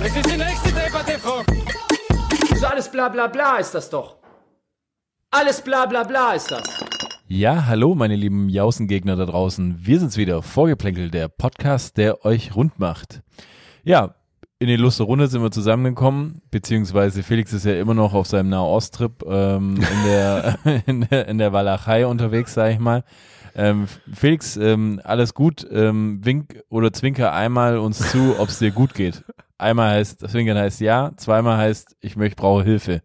Das ist die nächste Debatte, Frau. So alles bla bla bla ist das doch. Alles bla bla bla ist das. Ja, hallo meine lieben Jausengegner da draußen. Wir sind's wieder, Vorgeplänkelt, der Podcast, der euch rund macht. Ja, in die Lust der Runde sind wir zusammengekommen, beziehungsweise Felix ist ja immer noch auf seinem Nahost-Trip ähm, in, der, in, der, in der Walachei unterwegs, sag ich mal. Ähm, Felix, ähm, alles gut, ähm, wink oder zwinker einmal uns zu, ob's dir gut geht. Einmal heißt, zwinkern heißt ja, zweimal heißt, ich möchte, brauche Hilfe.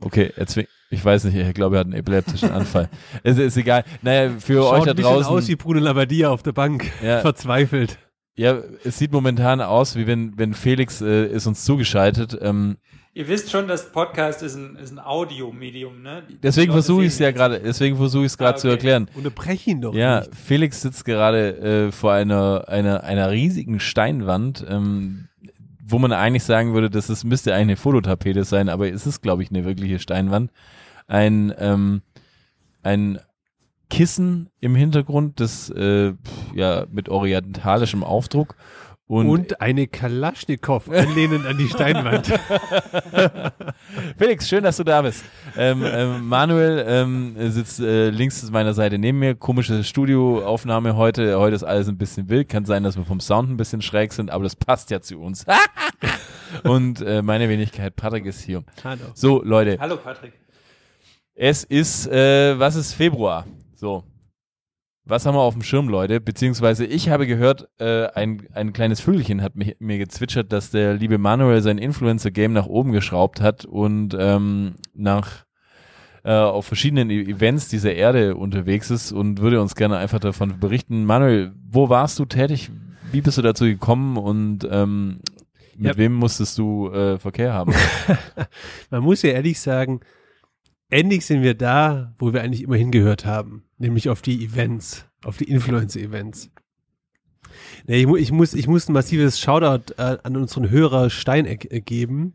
Okay, er zwingt, ich weiß nicht, ich glaube, er hat einen epileptischen Anfall. ist, ist egal. Naja, für euch da draußen. aus wie Bruno Labbadia auf der Bank. Ja. Verzweifelt. Ja, es sieht momentan aus, wie wenn, wenn Felix äh, ist uns zugeschaltet. Ähm, Ihr wisst schon, das Podcast ist ein, ist ein Audiomedium, ne? deswegen versuche ich es ja gerade, deswegen versuche ich es gerade Ah, zu okay. erklären. Unterbrech ihn doch Ja, nicht. Felix sitzt gerade äh, vor einer, einer, einer riesigen Steinwand, ähm, wo man eigentlich sagen würde, das ist, müsste eigentlich eine Fototapete sein, aber es ist, glaube ich, eine wirkliche Steinwand. Ein, ähm, ein Kissen im Hintergrund, das äh, ja mit orientalischem Aufdruck. Und, Und, eine Kalaschnikow anlehnend an die Steinwand. Felix, schön, dass du da bist. Ähm, ähm, Manuel ähm, sitzt äh, links zu meiner Seite neben mir. Komische Studioaufnahme heute. Heute ist alles ein bisschen wild. Kann sein, dass wir vom Sound ein bisschen schräg sind, aber das passt ja zu uns. Und äh, meine Wenigkeit, Patrick ist hier. Hallo. So, Leute, Hallo Patrick. es ist, äh, was ist Februar? So. Was haben wir auf dem Schirm, Leute? Beziehungsweise ich habe gehört, äh, ein, ein kleines Vögelchen hat mich, mir gezwitschert, dass der liebe Manuel sein Influencer-Game nach oben geschraubt hat und ähm, nach äh, auf verschiedenen E- Events dieser Erde unterwegs ist und würde uns gerne einfach davon berichten. Manuel, wo warst du tätig? Wie bist du dazu gekommen und ähm, mit Ja. wem musstest du äh, Verkehr haben? Man muss ja ehrlich sagen, endlich sind wir da, wo wir eigentlich immer hingehört haben. Nämlich auf die Events, auf die Influencer-Events. Nee, ich, mu ich, muss, ich muss ein massives Shoutout äh, an unseren Hörer Steineck äh, geben.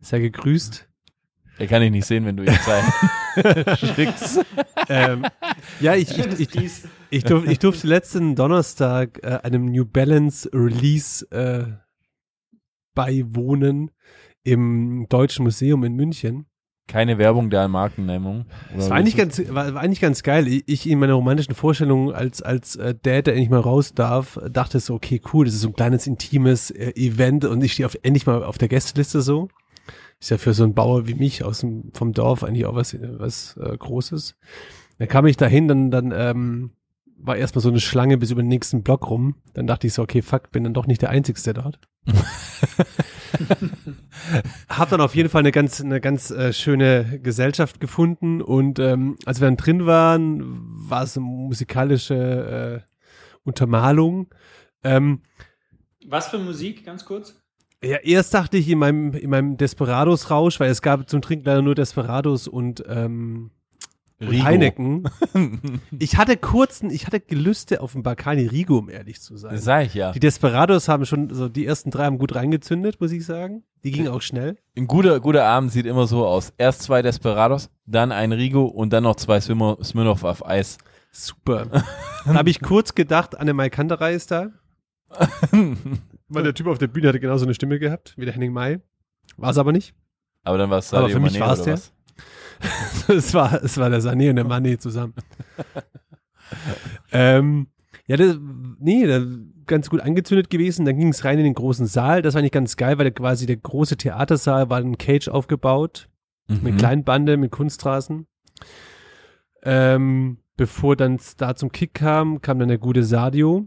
Sei gegrüßt. Er kann ich nicht sehen, wenn du ihn zeigst. Schickst. ähm, ja, ich, ich, ich, ich, durf, ich durfte letzten Donnerstag äh, einem New Balance Release äh, beiwohnen im Deutschen Museum in München. Keine Werbung der Markennennung. Das war eigentlich ganz, war, war eigentlich ganz geil. Ich- Ich in meiner romantischen Vorstellung als, als äh, Dad, der endlich mal raus darf, dachte so, okay, cool, das ist so ein kleines intimes äh, Event und ich stehe auf, endlich mal auf der Gästeliste so. Ist ja für so einen Bauer wie mich aus dem, vom Dorf eigentlich auch was, was äh, Großes. Dann kam ich dahin, dann, dann ähm, war erstmal so eine Schlange bis über den nächsten Block rum. Dann dachte ich so, okay, fuck, bin dann doch nicht der Einzigste dort. Hab dann auf jeden Fall eine ganz, eine ganz äh, schöne Gesellschaft gefunden und ähm, als wir dann drin waren, war es eine musikalische äh, Untermalung. Ähm, Was für Musik, ganz kurz? ja, erst dachte ich in meinem, in meinem Desperados-Rausch, weil es gab zum Trinken leider nur Desperados und, ähm, und Rigo. Heineken. Ich hatte kurzen, ich hatte Gelüste auf den Bacardi Rigo, um ehrlich zu sein. Das sag ich ja. Die Desperados haben schon, so die ersten drei haben gut reingezündet, muss ich sagen. Die gingen auch schnell. Ein guter, guter Abend sieht immer so aus. Erst zwei Desperados, dann ein Rigo und dann noch zwei Smirnoff auf Eis. Super. da habe ich kurz gedacht, Anne Mai Kanterei ist da. Weil der Typ auf der Bühne hatte genauso eine Stimme gehabt wie der Henning Mai. War es aber nicht. Aber dann war es Aber für mich war's oder der. was? es war, es war der Sané und der Mané zusammen. ähm, ja, das, nee, da, ganz gut angezündet gewesen. Dann ging es rein in den großen Saal. Das war nicht ganz geil, weil der, quasi der große Theatersaal war ein Cage aufgebaut. Mhm. Mit kleinen Bande, mit Kunstrasen. Ähm, bevor dann da zum Kick kam, kam dann der gute Sadio.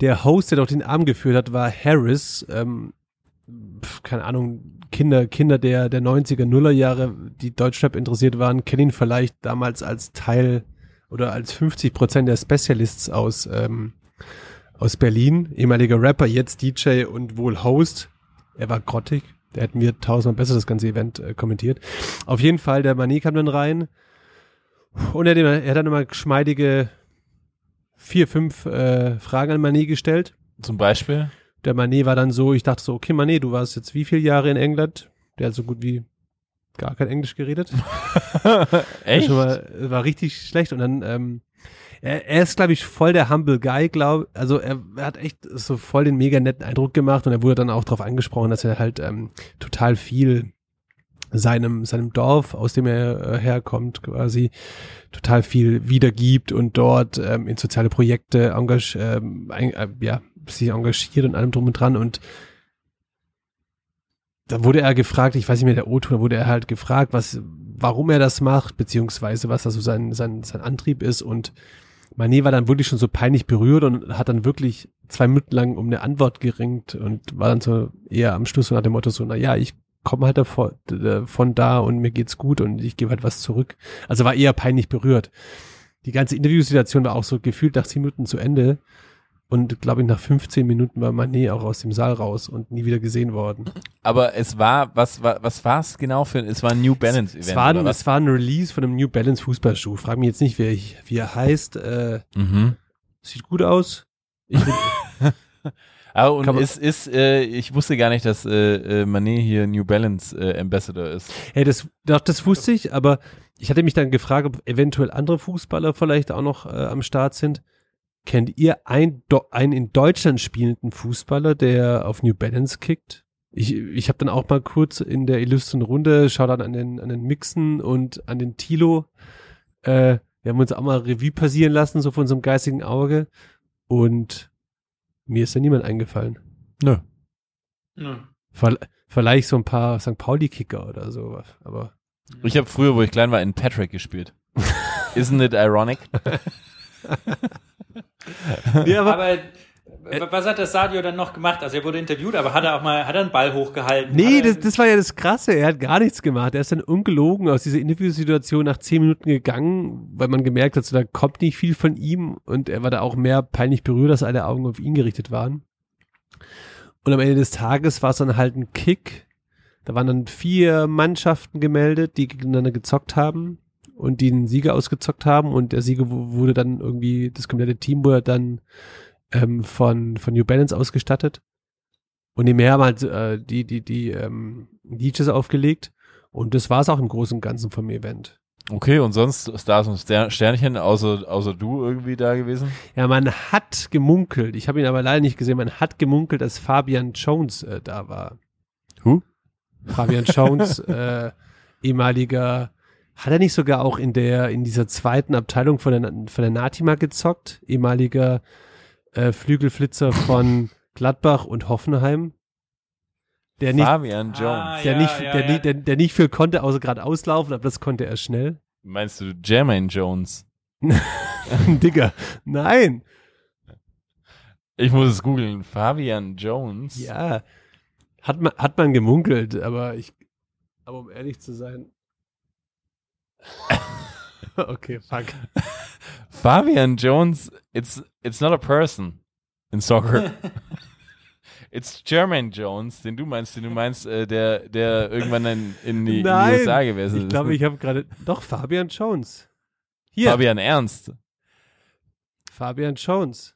Der Host, der doch den Arm geführt hat, war Harris. Ähm, keine Ahnung, Kinder, Kinder der, der 90er, Nuller Jahre, die Deutschrap interessiert waren, kennen ihn vielleicht damals als Teil oder als 50 Prozent der Specialists aus, ähm, aus Berlin, ehemaliger Rapper, jetzt DJ und wohl Host. Er war grottig. Der hätten wir tausendmal besser das ganze Event äh, kommentiert. Auf jeden Fall, der Mané kam dann rein und er, hat er hat dann immer geschmeidige vier, fünf äh, Fragen an Mané gestellt. Zum Beispiel? Der Mané war dann so, ich dachte so, okay Mané, du warst jetzt wie viele Jahre in England? Der hat so gut wie gar kein Englisch geredet. Echt? Schon mal, war richtig schlecht und dann, ähm, er, er ist, glaube ich, voll der humble Guy, glaube Also er, er hat echt so voll den mega netten Eindruck gemacht und er wurde dann auch darauf angesprochen, dass er halt ähm, total viel seinem, seinem Dorf, aus dem er äh, herkommt, quasi total viel wiedergibt und dort ähm, in soziale Projekte engage, ähm, ein, äh, ja, sich engagiert und allem drum und dran und da wurde er gefragt, ich weiß nicht mehr der O-Ton, da wurde er halt gefragt, was, warum er das macht, beziehungsweise was da so sein, sein, sein Antrieb ist und Mané war dann wirklich schon so peinlich berührt und hat dann wirklich zwei Minuten lang um eine Antwort geringt und war dann so eher am Schluss so nach dem Motto so, na ja, ich komme halt davon, d- von da und mir geht's gut und ich gebe halt was zurück. Also war eher peinlich berührt. Die ganze Interviewsituation war auch so gefühlt nach zehn Minuten zu Ende und glaube ich nach 15 Minuten war Mané auch aus dem Saal raus und nie wieder gesehen worden. Aber es war, was war, was war es genau für, es war ein New Balance Event. Es war, ein, es war ein Release von einem New Balance Fußballschuh. Frag mich jetzt nicht, wie, ich, wie er heißt. Äh, Mhm. sieht gut aus. Ich, Ah, und ist, ist, äh, ich wusste gar nicht, dass äh, äh, Manet hier New Balance äh, Ambassador ist. hey, das, doch, das wusste ich, aber ich hatte mich dann gefragt, ob eventuell andere Fußballer vielleicht auch noch äh, am Start sind. Kennt ihr ein, Do einen in Deutschland spielenden Fußballer, der auf New Balance kickt? Ich, ich habe dann auch mal kurz in der illustren Runde, schau dann an den, an den Mixen und an den Tilo. Äh, wir haben uns auch mal Revue passieren lassen, so von unserem geistigen Auge. Und mir ist da niemand eingefallen. Nö. Nö. Ver vielleicht so ein paar St. Pauli-Kicker oder so. Aber Ich habe früher, wo ich klein war, in Patrick gespielt. Isn't it ironic? nee, aber Aber w- was hat das Sadio dann noch gemacht? Also er wurde interviewt, aber hat er auch mal, hat er einen Ball hochgehalten? Nee, das, das war ja das Krasse. Er hat gar nichts gemacht. Er ist dann ungelogen aus dieser Interviewsituation nach zehn Minuten gegangen, weil man gemerkt hat, so, da kommt nicht viel von ihm und er war da auch mehr peinlich berührt, dass alle Augen auf ihn gerichtet waren. Und am Ende des Tages war es dann halt ein Kick. Da waren dann vier Mannschaften gemeldet, die gegeneinander gezockt haben und die einen Sieger ausgezockt haben und der Sieger wu- wurde dann irgendwie, das komplette Team wurde dann ähm, von, von New Balance ausgestattet. Und die mehr haben halt äh, die, die, die ähm, DJs aufgelegt. Und das war es auch im Großen und Ganzen vom Event. Okay, und sonst Stars und Ster Sternchen, außer, außer du irgendwie da gewesen? Ja, man hat gemunkelt, ich habe ihn aber leider nicht gesehen, man hat gemunkelt, dass Fabian Jones äh, da war. Who? Fabian Jones, äh, ehemaliger, hat er nicht sogar auch in der, in dieser zweiten Abteilung von der, von der Natima gezockt? Ehemaliger äh, Flügelflitzer von Gladbach und Hoffenheim? Der nicht, Fabian Jones. Ah, der, ja, nicht, ja, der, ja. nicht, der, der nicht viel konnte, außer gerade auslaufen, aber das konnte er schnell. Meinst du Jermaine Jones? Digga, nein. Ich muss es googeln. Fabian Jones. Ja, hat man, hat man gemunkelt, aber ich, aber um ehrlich zu sein. okay, fuck. Fabian Jones, it's it's not a person in soccer. it's Jermaine Jones, den du meinst, den du meinst, äh, der der irgendwann in, in die, in die Nein, USA gewesen ist. Ich glaube, ich habe gerade, doch, Fabian Jones. Hier, Fabian Ernst. Fabian Jones.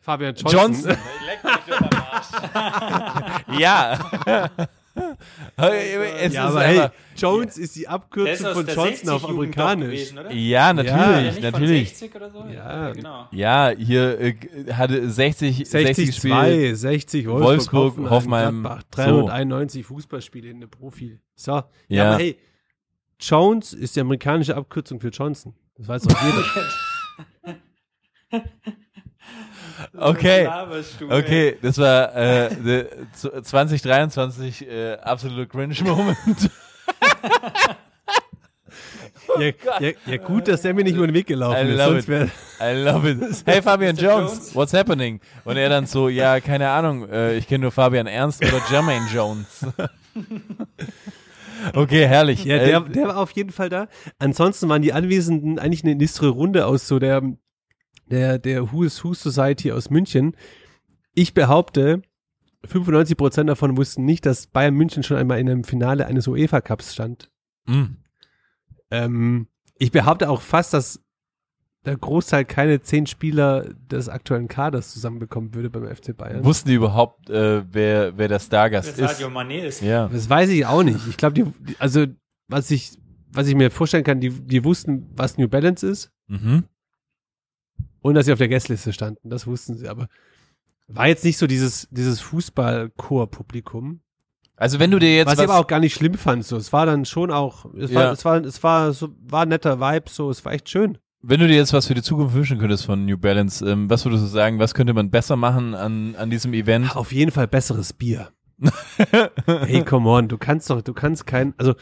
Fabian Johnson. Johnson. ja. es Ja, ist aber hey, Jones ist die ist Abkürzung von Johnson auf 60 Jugend doch Amerikanisch. gewesen, ja, Ja, natürlich, nicht natürlich. Von 60 oder so? Ja. genau. Ja, hier äh, hatte 60, 60 60, gespielt. 2, 60, Wolfsburg, Wolfsburg, Hoffenheim, Hoffenheim, Gladbach, so. 391 Fußballspiele in der Profi. So, ja. Ja. aber hey, Jones ist die amerikanische Abkürzung für Johnson. Das weiß doch jeder. Okay. Okay, das war äh, the, z- 2023 äh, absolute Cringe-Moment. ja, ja, ja, gut, dass der mir nicht über den Weg gelaufen I ist. love Sonst it. I love it. Hey Fabian Jones. what's happening? Und er dann so, ja, keine Ahnung, äh, ich kenne nur Fabian Ernst oder Jermaine Jones. okay, herrlich. ja, der, Äh, der war auf jeden Fall da. Ansonsten waren die Anwesenden eigentlich eine illustre Runde aus so der der, der Who is Who Society aus München. Ich behaupte, 95 Prozent davon wussten nicht, dass Bayern München schon einmal in einem Finale eines UEFA Cups stand. Mm. Ähm, ich behaupte auch fast, dass der Großteil keine zehn Spieler des aktuellen Kaders zusammenbekommen würde beim FC Bayern. Wussten die überhaupt, äh, wer, wer der Stargast Wer ist? Sadio Mané ist. Ja. Das weiß ich auch nicht. Ich glaube, die, die- also was ich, was ich mir vorstellen kann, die, die wussten, was New Balance ist Mhm. Und dass sie auf der Gästliste standen. Das wussten sie, aber war jetzt nicht so dieses, dieses Fußball-Chor-Publikum. Also wenn du dir jetzt Was, was, ich aber auch gar nicht schlimm fand. So, es war dann schon auch, es Ja. war, es war, es war so, war ein netter Vibe. So, es war echt schön. wenn du dir jetzt was für die Zukunft wünschen könntest von New Balance, ähm, was würdest du sagen, was könnte man besser machen an, an diesem Event? Auf jeden Fall besseres Bier. hey, come on, du kannst doch, du kannst kein, also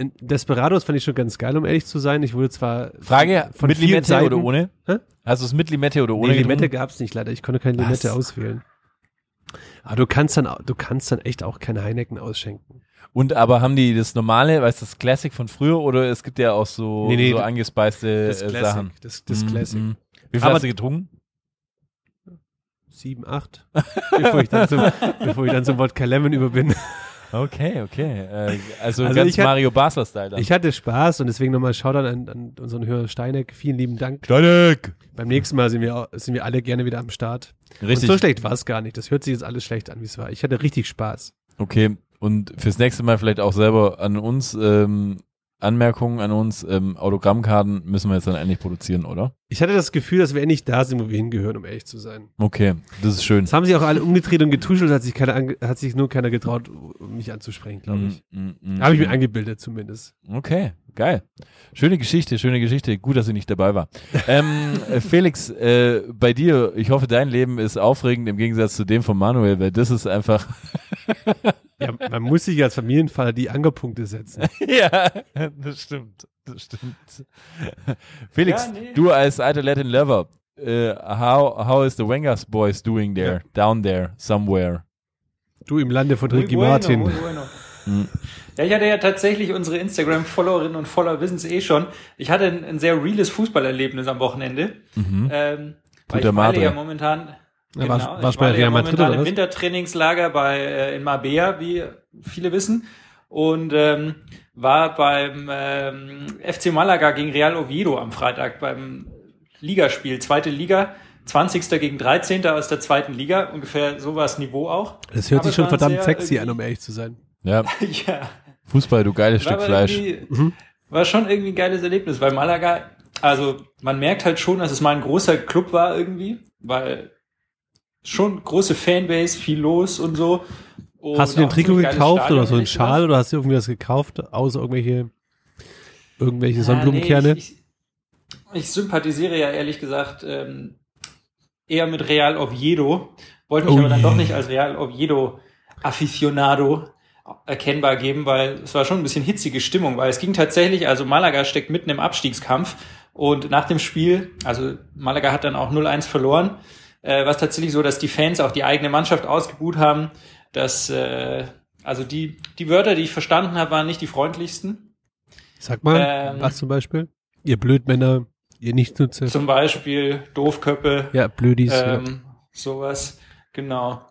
Desperados fand ich schon ganz geil, um ehrlich zu sein. Ich wurde zwar Frage, von mit Limette Seiten- oder ohne? Hä? Hast du es mit Limette oder ohne Nee, Limette getrunken? gab's nicht leider. Ich konnte keine Limette Was? auswählen. Aber du kannst dann, du kannst dann echt auch keine Heineken ausschenken. Und aber haben die das normale, weißt du, das Classic von früher oder es gibt ja auch so, Nee, nee, so angespeiste Das äh, Classic, Sachen. das, das Mhm, Classic. mhm. Wie viel Aber- hast du getrunken? Sieben, acht. bevor ich dann zum, bevor ich dann zum Wodka Lemon über bin. Okay, okay. Äh, also, Also ganz Mario Basler-Style. Ich hatte Spaß und deswegen nochmal Shoutout an, an unseren Hörer Steineck. Vielen lieben Dank. Steineck! Beim nächsten Mal sind wir, sind wir alle gerne wieder am Start. Richtig. Und so schlecht war es gar nicht. Das hört sich jetzt alles schlecht an, wie es war. Ich hatte richtig Spaß. Okay, und fürs nächste Mal vielleicht auch selber an uns ähm, Anmerkungen an uns. Ähm, Autogrammkarten müssen wir jetzt dann endlich produzieren, oder? Ich hatte das Gefühl, dass wir endlich da sind, wo wir hingehören, um ehrlich zu sein. Okay, das ist schön. Es haben sich auch alle umgedreht und getuschelt, hat sich, keiner hat sich nur keiner getraut, mich anzusprechen, glaube ich. Mm, mm, mm, Habe ich mir eingebildet zumindest. Okay, geil. Schöne Geschichte, schöne Geschichte. Gut, dass ich nicht dabei war. ähm, äh, Felix, äh, bei dir, ich hoffe, dein Leben ist aufregend im Gegensatz zu dem von Manuel, weil das ist einfach. Ja, man muss sich als Familienvater die Ankerpunkte setzen. ja, das stimmt. Das stimmt. Felix, Ja, nee. du als alter Latin Lover, äh, how, how is the Wengers Boys doing there? Down there, somewhere? Du im Lande von Ricky bueno, Martin. bueno. Hm. Ja, ich hatte ja tatsächlich unsere Instagram-Followerinnen und Follower wissen es eh schon. Ich hatte ein, ein sehr reales Fußballerlebnis am Wochenende. Mhm. Ähm, Puta weil ich ja momentan Ja, genau, warst- warst ich bei weile Real ja Madrid, momentan oder im was? Wintertrainingslager bei äh, in Marbella, wie viele wissen. Und ähm, war beim ähm, FC Malaga gegen Real Oviedo am Freitag beim Ligaspiel, zweite Liga, 20. gegen 13. aus der zweiten Liga, ungefähr so war das Niveau auch. Das hört Aber sich schon war verdammt sexy an, um ehrlich zu sein. Ja, ja, Fußball, du geiles war Stück Fleisch. irgendwie- War schon irgendwie ein geiles Erlebnis, weil Malaga, also man merkt halt schon, dass es mal ein großer Club war irgendwie, weil schon große Fanbase, viel los und so. Und hast du den Trikot gekauft Stadion, oder so einen. Schal oder hast du irgendwie was gekauft, außer irgendwelche, irgendwelche Ja, Sonnenblumenkerne? nee, ich, ich, ich sympathisiere ja ehrlich gesagt ähm, eher mit Real Oviedo, wollte mich Oh aber dann je. doch nicht als Real Oviedo Aficionado erkennbar geben, weil es war schon ein bisschen hitzige Stimmung, weil es ging tatsächlich, also Malaga steckt mitten im Abstiegskampf und nach dem Spiel, also Malaga hat dann auch 0-1 verloren, äh, war es tatsächlich so, dass die Fans auch die eigene Mannschaft ausgebuht haben, dass äh, also die, die Wörter, die ich verstanden habe, waren nicht die freundlichsten. Sag mal, Ähm, was zum Beispiel? Ihr Blödmänner, ihr Nichtsnutzer. Zum Beispiel Doofköppe, Ja, Blödis. ja. ähm, sowas, genau.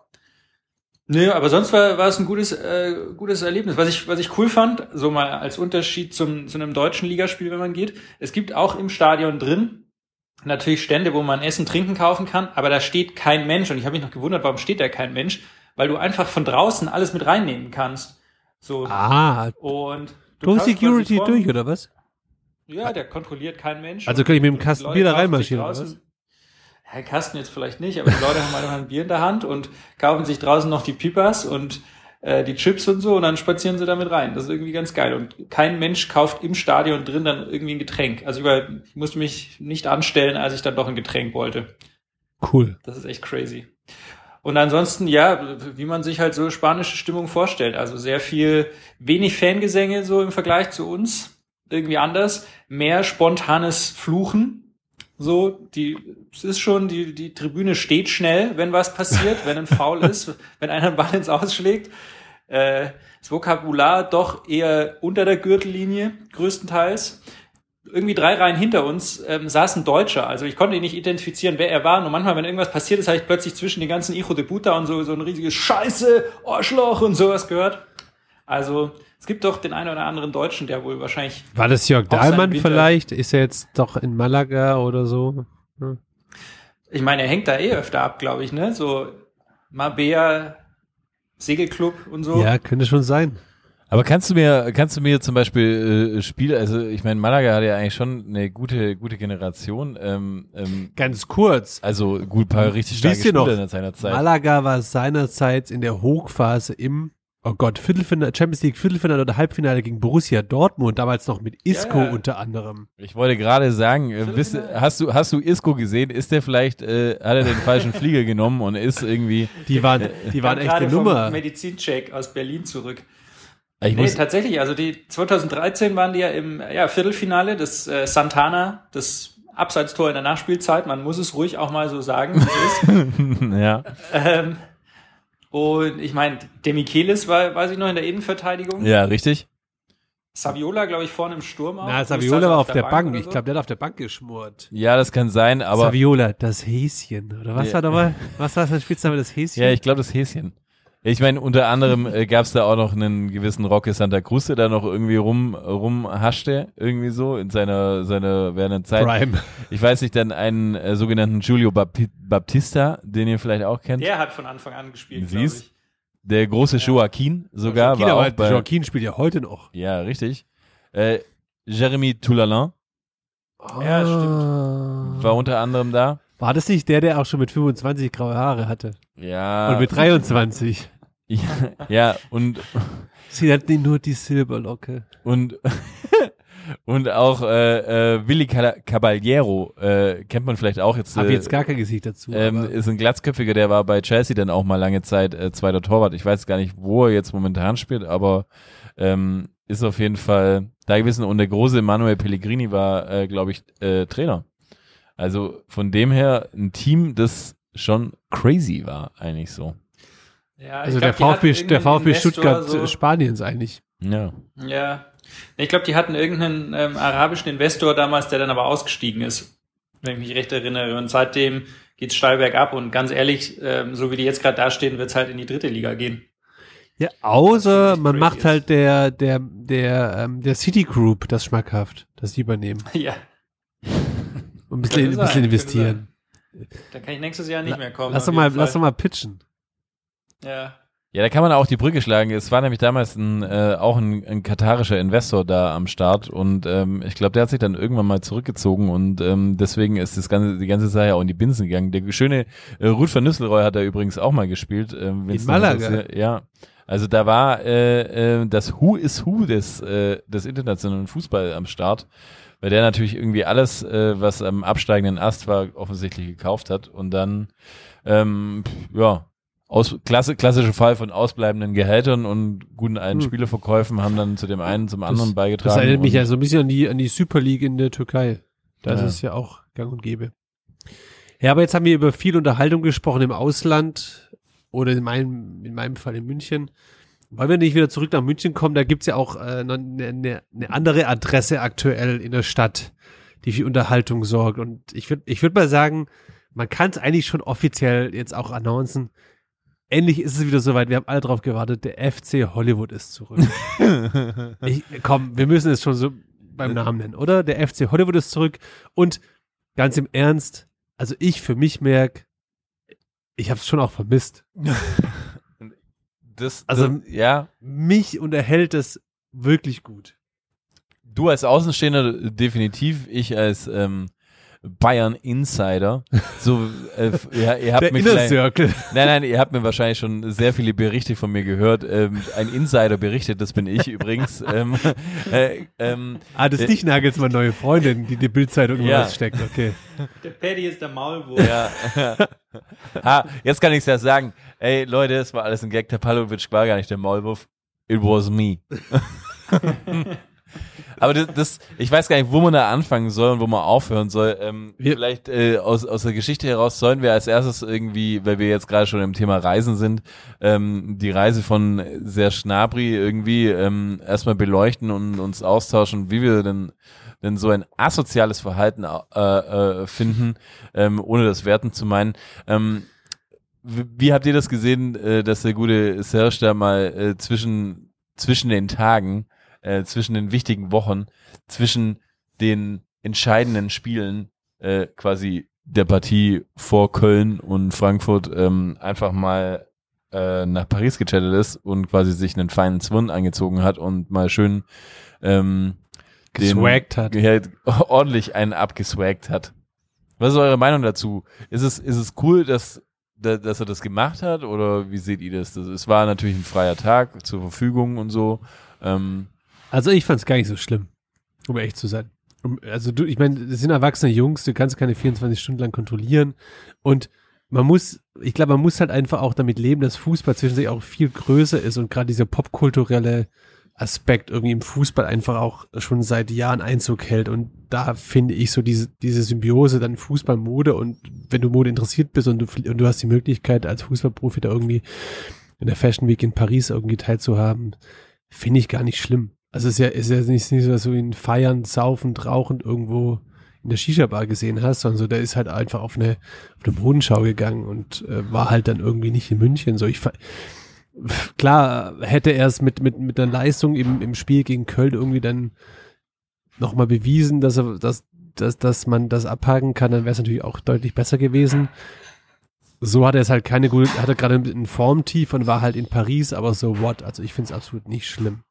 Nö, aber sonst war, war es ein gutes, äh, gutes Erlebnis. Was ich, was ich cool fand, so mal als Unterschied zum, zu einem deutschen Ligaspiel, wenn man geht, es gibt auch im Stadion drin natürlich Stände, wo man Essen, Trinken kaufen kann, aber da steht kein Mensch. Und ich habe mich noch gewundert, warum steht da kein Mensch? Weil du einfach von draußen alles mit reinnehmen kannst. So. Ah, Und du durch kaufst Security vor- durch, oder was? Ja, der kontrolliert kein Mensch. Also kann ich mit dem Kasten Bier da reinmarschieren, oder draußen- Ja, Kasten jetzt vielleicht nicht, aber die Leute haben einfach ein Bier in der Hand und kaufen sich draußen noch die Pipas und äh, die Chips und so und dann spazieren sie damit rein. Das ist irgendwie ganz geil. Und kein Mensch kauft im Stadion drin dann irgendwie ein Getränk. Also über, ich musste mich nicht anstellen, als ich dann doch ein Getränk wollte. Cool. Das ist echt crazy. Und ansonsten, ja, wie man sich halt so spanische Stimmung vorstellt. Also sehr viel, wenig Fangesänge so im Vergleich zu uns. Irgendwie anders. Mehr spontanes Fluchen. So, die, es ist schon, die, die Tribüne steht schnell, wenn was passiert, wenn ein Foul ist, wenn einer einen Ball ins Ausschlägt. Äh, das Vokabular doch eher unter der Gürtellinie, größtenteils. irgendwie drei Reihen hinter uns ähm, saß ein Deutscher. Also ich konnte ihn nicht identifizieren, wer er war. Und manchmal, wenn irgendwas passiert ist, habe ich plötzlich zwischen den ganzen Icho de Buta und so, so ein riesiges Scheiße, Arschloch und sowas gehört. Also es gibt doch den einen oder anderen Deutschen, der wohl wahrscheinlich War das Jörg Dahlmann vielleicht? Ist er jetzt doch in Malaga oder so? Ich meine, er hängt da eh öfter ab, glaube ich, ne? So Mabea, Segelclub und so. Ja, könnte schon sein. Aber kannst du mir, kannst du mir zum Beispiel äh, Spiele, also ich meine, Malaga hat ja eigentlich schon eine gute, gute Generation, ähm, ähm, Ganz kurz. also gut, paar richtig starke Spieler noch, in seiner Zeit. Malaga war seinerzeit in der Hochphase im, oh Gott, Viertelfinale, Champions League Viertelfinale oder Halbfinale gegen Borussia Dortmund, damals noch mit Isco Ja, ja. unter anderem. Ich wollte gerade sagen, äh, wisst, hast du hast du Isco gesehen? Ist der vielleicht äh, hat er den falschen Flieger genommen und ist irgendwie Die waren, die waren echt gerade eine Nummer. Medizincheck aus Berlin zurück. ich Nee, tatsächlich, also die 2013 waren die ja im ja, Viertelfinale des äh, Santana, das Abseitstor in der Nachspielzeit, man muss es ruhig auch mal so sagen, wie es ist. ja. ähm, und ich meine, Demichelis war, weiß ich noch, in der Innenverteidigung. ja, richtig. Saviola, glaube ich, vorne im Sturm auch. Na, Saviola war auf der Bank. oder Ich so. glaube, der hat auf der Bank geschmort. Ja, das kann sein, aber Saviola, das Häschen. Oder was Ja. war nochmal? Was war sein Spitzname, das Häschen? ja, ich glaube das Häschen. Ich meine, unter anderem äh, gab es da auch noch einen gewissen Roque Santa Cruz, der da noch irgendwie rum rumhaschte, irgendwie so in seiner seiner während der Zeit. Prime. Ich weiß nicht, dann einen äh, sogenannten Julio Bapti Baptista, den ihr vielleicht auch kennt. Der hat von Anfang an gespielt, glaube Siehst? ich. Der große Joaquin sogar Joaquin, war auch aber bei, Joaquin spielt ja heute noch. Ja, richtig. Äh, Jeremy Toulalin Ja, stimmt. war unter anderem da. War das nicht der, der auch schon mit 25 graue Haare hatte? Ja. Und mit 23? ja, ja, und, Sie hat nur die Silberlocke. und, und auch äh, äh, Willi Caballero, äh, kennt man vielleicht auch jetzt. Hab äh, jetzt gar kein Gesicht dazu. ähm, ist ein glatzköpfiger, der war bei Chelsea dann auch mal lange Zeit äh, zweiter Torwart. Ich weiß gar nicht, wo er jetzt momentan spielt, aber ähm, ist auf jeden Fall da gewesen. Und der große Manuel Pellegrini war, äh, glaube ich, äh, Trainer. Also von dem her ein Team, das schon crazy war, eigentlich so. Ja, also ich der glaub, die VfB, der VfB Investor Stuttgart so- Spaniens eigentlich. Ja. Ja. Ich glaube, die hatten irgendeinen ähm, arabischen Investor damals, der dann aber ausgestiegen ist, wenn ich mich recht erinnere. Und seitdem geht's steil bergab und ganz ehrlich, ähm, so wie die jetzt gerade dastehen, wird's halt in die dritte Liga gehen. Ja, außer man macht ist. halt der, der, der, ähm, der City Group das schmackhaft, das die übernehmen. ja, ein bisschen, ein bisschen investieren. da kann ich nächstes Jahr nicht mehr kommen. Lass doch mal, lass doch mal pitchen. Ja. Ja, da kann man auch die Brücke schlagen. Es war nämlich damals ein, äh, auch ein, ein katarischer Investor da am Start und ähm, ich glaube, der hat sich dann irgendwann mal zurückgezogen und ähm, deswegen ist das ganze, die ganze Sache auch in die Binsen gegangen. Der schöne äh, Ruth van Nistelrooy hat da übrigens auch mal gespielt. Ähm, In Malaga? interessiert. Ja. Also da war äh, äh, das Who is Who des, äh, des internationalen Fußball am Start, weil der natürlich irgendwie alles, äh, was am absteigenden Ast war, offensichtlich gekauft hat und dann ähm, ja, aus, klasse, klassische Fall von ausbleibenden Gehältern und guten alten Hm. Spielerverkäufen haben dann zu dem einen zum anderen Das, beigetragen. das erinnert mich ja so ein bisschen an die, an die Super League in der Türkei. Da ist Ja. es ja auch gang und gäbe. Ja, aber jetzt haben wir über viel Unterhaltung gesprochen im Ausland oder in meinem, in meinem Fall in München. Wollen wir nicht wieder zurück nach München kommen? Da gibt's ja auch äh, noch eine, eine, eine andere Adresse aktuell in der Stadt, die für Unterhaltung sorgt. Und ich würde ich würd mal sagen, man kann es eigentlich schon offiziell jetzt auch announcen. Endlich ist es wieder soweit. Wir haben alle drauf gewartet. Der FC Hollywood ist zurück. ich, komm, wir müssen es schon so beim Namen nennen, oder? Der FC Hollywood ist zurück. Und ganz im Ernst, also ich für mich merk, ich habe es schon auch vermisst. das, Also- das, ja, Mich unterhält es wirklich gut. du als Außenstehender definitiv, ich als ähm, Bayern Insider. So, äh, ja, ihr habt Der mich Inner vielleicht- Circle. Nein, nein, ihr habt mir wahrscheinlich schon sehr viele Berichte von mir gehört. Ähm, ein Insider berichtet, das bin ich übrigens. Ähm, äh, ähm, Ah, das ist nicht Nagelsmann neue Freundin, die die Bildzeitung ja. steckt. Okay. Der Paddy ist der Maulwurf. ja. ha, jetzt kann ich es ja sagen. Ey, Leute, es war alles ein Gag. Der Palovic war gar nicht der Maulwurf. It was me. Aber das, das, ich weiß gar nicht, wo man da anfangen soll und wo man aufhören soll. Ähm, Wir- vielleicht äh, aus, aus der Geschichte heraus sollen wir als erstes irgendwie, weil wir jetzt gerade schon im Thema Reisen sind, ähm, die Reise von Serge Gnabry irgendwie ähm, erstmal beleuchten und uns austauschen, wie wir denn denn so ein asoziales Verhalten äh, äh, finden, ähm, ohne das werten zu meinen. Ähm, wie, habt ihr das gesehen, äh, dass der gute Serge da mal äh, zwischen, zwischen den Tagen, äh, zwischen den wichtigen Wochen, zwischen den entscheidenden Spielen äh, quasi der Partie vor Köln und Frankfurt ähm, einfach mal äh, nach Paris gechattet ist und quasi sich einen feinen Zwirn angezogen hat und mal schön ähm, Geswaggt hat. Ja, ordentlich einen abgeswaggt hat. Was ist eure Meinung dazu? Ist es, ist es cool, dass, da- dass er das gemacht hat oder wie seht ihr das? Es war natürlich ein freier Tag zur Verfügung und so. Ähm, Also ich fand es gar nicht so schlimm, um ehrlich zu sein. Also du, ich meine, das sind erwachsene Jungs, du kannst keine 24 Stunden lang kontrollieren und man muss, ich glaube, man muss halt einfach auch damit leben, dass Fußball zwischendurch auch viel größer ist und gerade dieser popkulturelle Aspekt irgendwie im Fußball einfach auch schon seit Jahren Einzug hält und da finde ich so diese, diese Symbiose dann Fußball, Mode und wenn du Mode interessiert bist und du, und du hast die Möglichkeit als Fußballprofi da irgendwie in der Fashion Week in Paris irgendwie teilzuhaben, finde ich gar nicht schlimm. Also es ist ja, ist ja nicht, nicht so, dass du ihn feiern, saufend, rauchend irgendwo in der Shisha-Bar gesehen hast, sondern so, der ist halt einfach auf eine, auf eine Bodenschau gegangen und äh, war halt dann irgendwie nicht in München. So, ich klar hätte er es mit, mit, mit einer Leistung im, im Spiel gegen Köln irgendwie dann nochmal bewiesen, dass er, dass, dass, dass man das abhaken kann, dann wäre es natürlich auch deutlich besser gewesen. So hat er es halt keine gute, hat er gerade ein Formtief und war halt in Paris, aber so what? Also ich finde es absolut nicht schlimm.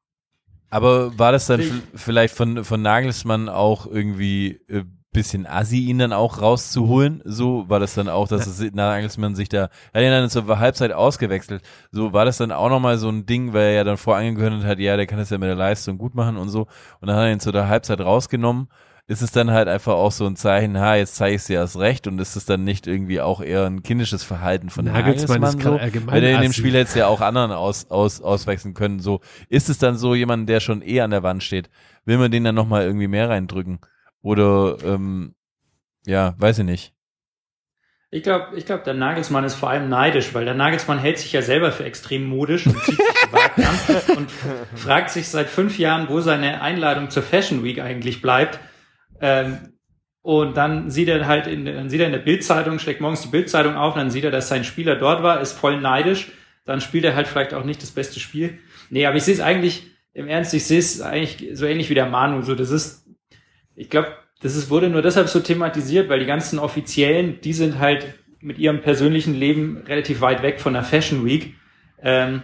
aber war das dann vielleicht von, von Nagelsmann auch irgendwie äh, bisschen assi, ihn dann auch rauszuholen? So war das dann auch, dass es Nagelsmann sich da, er hat ihn dann zur Halbzeit ausgewechselt. So war das dann auch nochmal so ein Ding, weil er ja dann vorangekündigt hat, ja, der kann das ja mit der Leistung gut machen und so. Und dann hat er ihn zu der Halbzeit rausgenommen. Ist es dann halt einfach auch so ein Zeichen, ha, jetzt zeige ich dir erst recht und ist es dann nicht irgendwie auch eher ein kindisches Verhalten von Nagelsmann Nagelsmann, ist so? Weil er in dem. Spiel es ja auch anderen aus, aus, auswechseln können. So ist es dann so jemand, der schon eh an der Wand steht, will man den dann nochmal irgendwie mehr reindrücken? Oder ähm, ja, weiß ich nicht. Ich glaube, ich glaub, der Nagelsmann ist vor allem neidisch, weil der Nagelsmann hält sich ja selber für extrem modisch und zieht sich gewagt an und fragt sich seit fünf Jahren, wo seine Einladung zur Fashion Week eigentlich bleibt. Ähm, und dann sieht er halt in, dann sieht er in der Bildzeitung, schlägt morgens die Bildzeitung auf, und dann sieht er, dass sein Spieler dort war, ist voll neidisch. Dann spielt er halt vielleicht auch nicht das beste Spiel. Nee, aber ich sehe es eigentlich, im Ernst, ich sehe es eigentlich so ähnlich wie der Manu. So, das ist, ich glaube, das ist, wurde nur deshalb so thematisiert, weil die ganzen Offiziellen, die sind halt mit ihrem persönlichen Leben relativ weit weg von der Fashion Week. Ähm,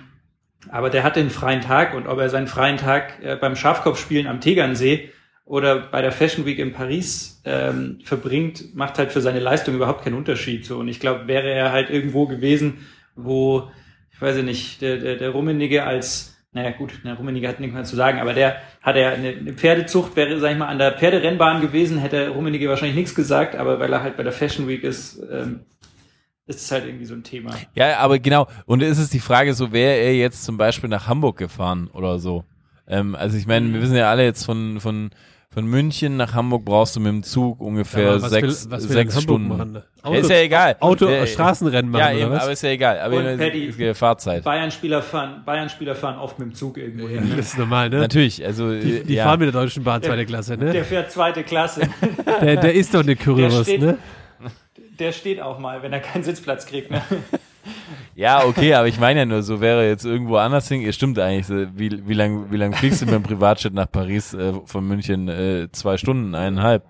aber der hatte einen freien Tag und ob er seinen freien Tag äh, beim Schafkopfspielen am Tegernsee oder bei der Fashion Week in Paris ähm, verbringt, macht halt für seine Leistung überhaupt keinen Unterschied. So. Und ich glaube, wäre er halt irgendwo gewesen, wo, ich weiß nicht, der, der, der Rummenigge als naja gut, der Rummenigge hat nichts mehr zu sagen, aber der hat ja eine, eine Pferdezucht, wäre, sag ich mal, an der Pferderennbahn gewesen, hätte Rummenigge wahrscheinlich nichts gesagt, aber weil er halt bei der Fashion Week ist, ähm, ist es halt irgendwie so ein Thema. Ja, aber genau. Und ist es die Frage, so wäre er jetzt zum Beispiel nach Hamburg gefahren oder so? Ähm, also ich meine, wir wissen ja alle jetzt von, von, von München nach Hamburg brauchst du mit dem Zug ungefähr was sechs, will- was will in sechs Stunden. machen, ne? ja, Auto- ist ja egal. Auto- ja, Straßenrennen machen, Ja, oder eben, was? aber ist ja egal. Aber Und es Paddy- ist ja Fahrzeit. Bayern-Spieler fahren, Bayern-Spieler fahren oft mit dem Zug irgendwo hin. Das ist normal, ne? Natürlich, also Die, die ja. fahren mit der Deutschen Bahn zweite Klasse, Der ne? fährt zweite Klasse. Der, der ist doch eine Currywurst, ne? Der steht auch mal, wenn er keinen Sitzplatz kriegt. Ne? Ja, okay, aber ich meine ja nur, so wäre jetzt irgendwo anders hin. Ihr stimmt eigentlich. Wie, wie lang, wie lang fliegst du mit dem Privatjet nach Paris äh, von München? Äh, zwei Stunden, eineinhalb.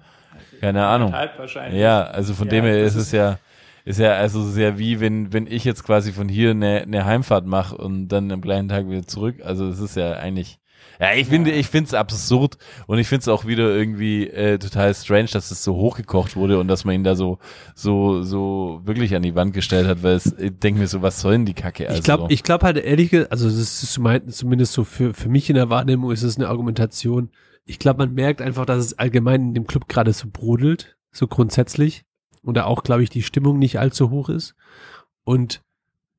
Keine Ahnung. Halb wahrscheinlich. Ja, also von Ja, dem her ist es ja, ist ja also sehr wie wenn wenn ich jetzt quasi von hier eine, eine Heimfahrt mache und dann am gleichen Tag wieder zurück. Also es ist ja eigentlich, ja ich finde ich finde es absurd und ich finde es auch wieder irgendwie äh, total strange, dass es so hochgekocht wurde und dass man ihn da so so so wirklich an die Wand gestellt hat, weil es ich denke mir so, was soll denn die Kacke? Also, Ich glaube, ich glaube halt ehrlich, ge- also das ist zumindest so für, für mich in der Wahrnehmung ist es eine Argumentation. Ich glaube, man merkt einfach, dass es allgemein in dem Club gerade so brodelt, so grundsätzlich. Und da auch, glaube ich, die Stimmung nicht allzu hoch ist. Und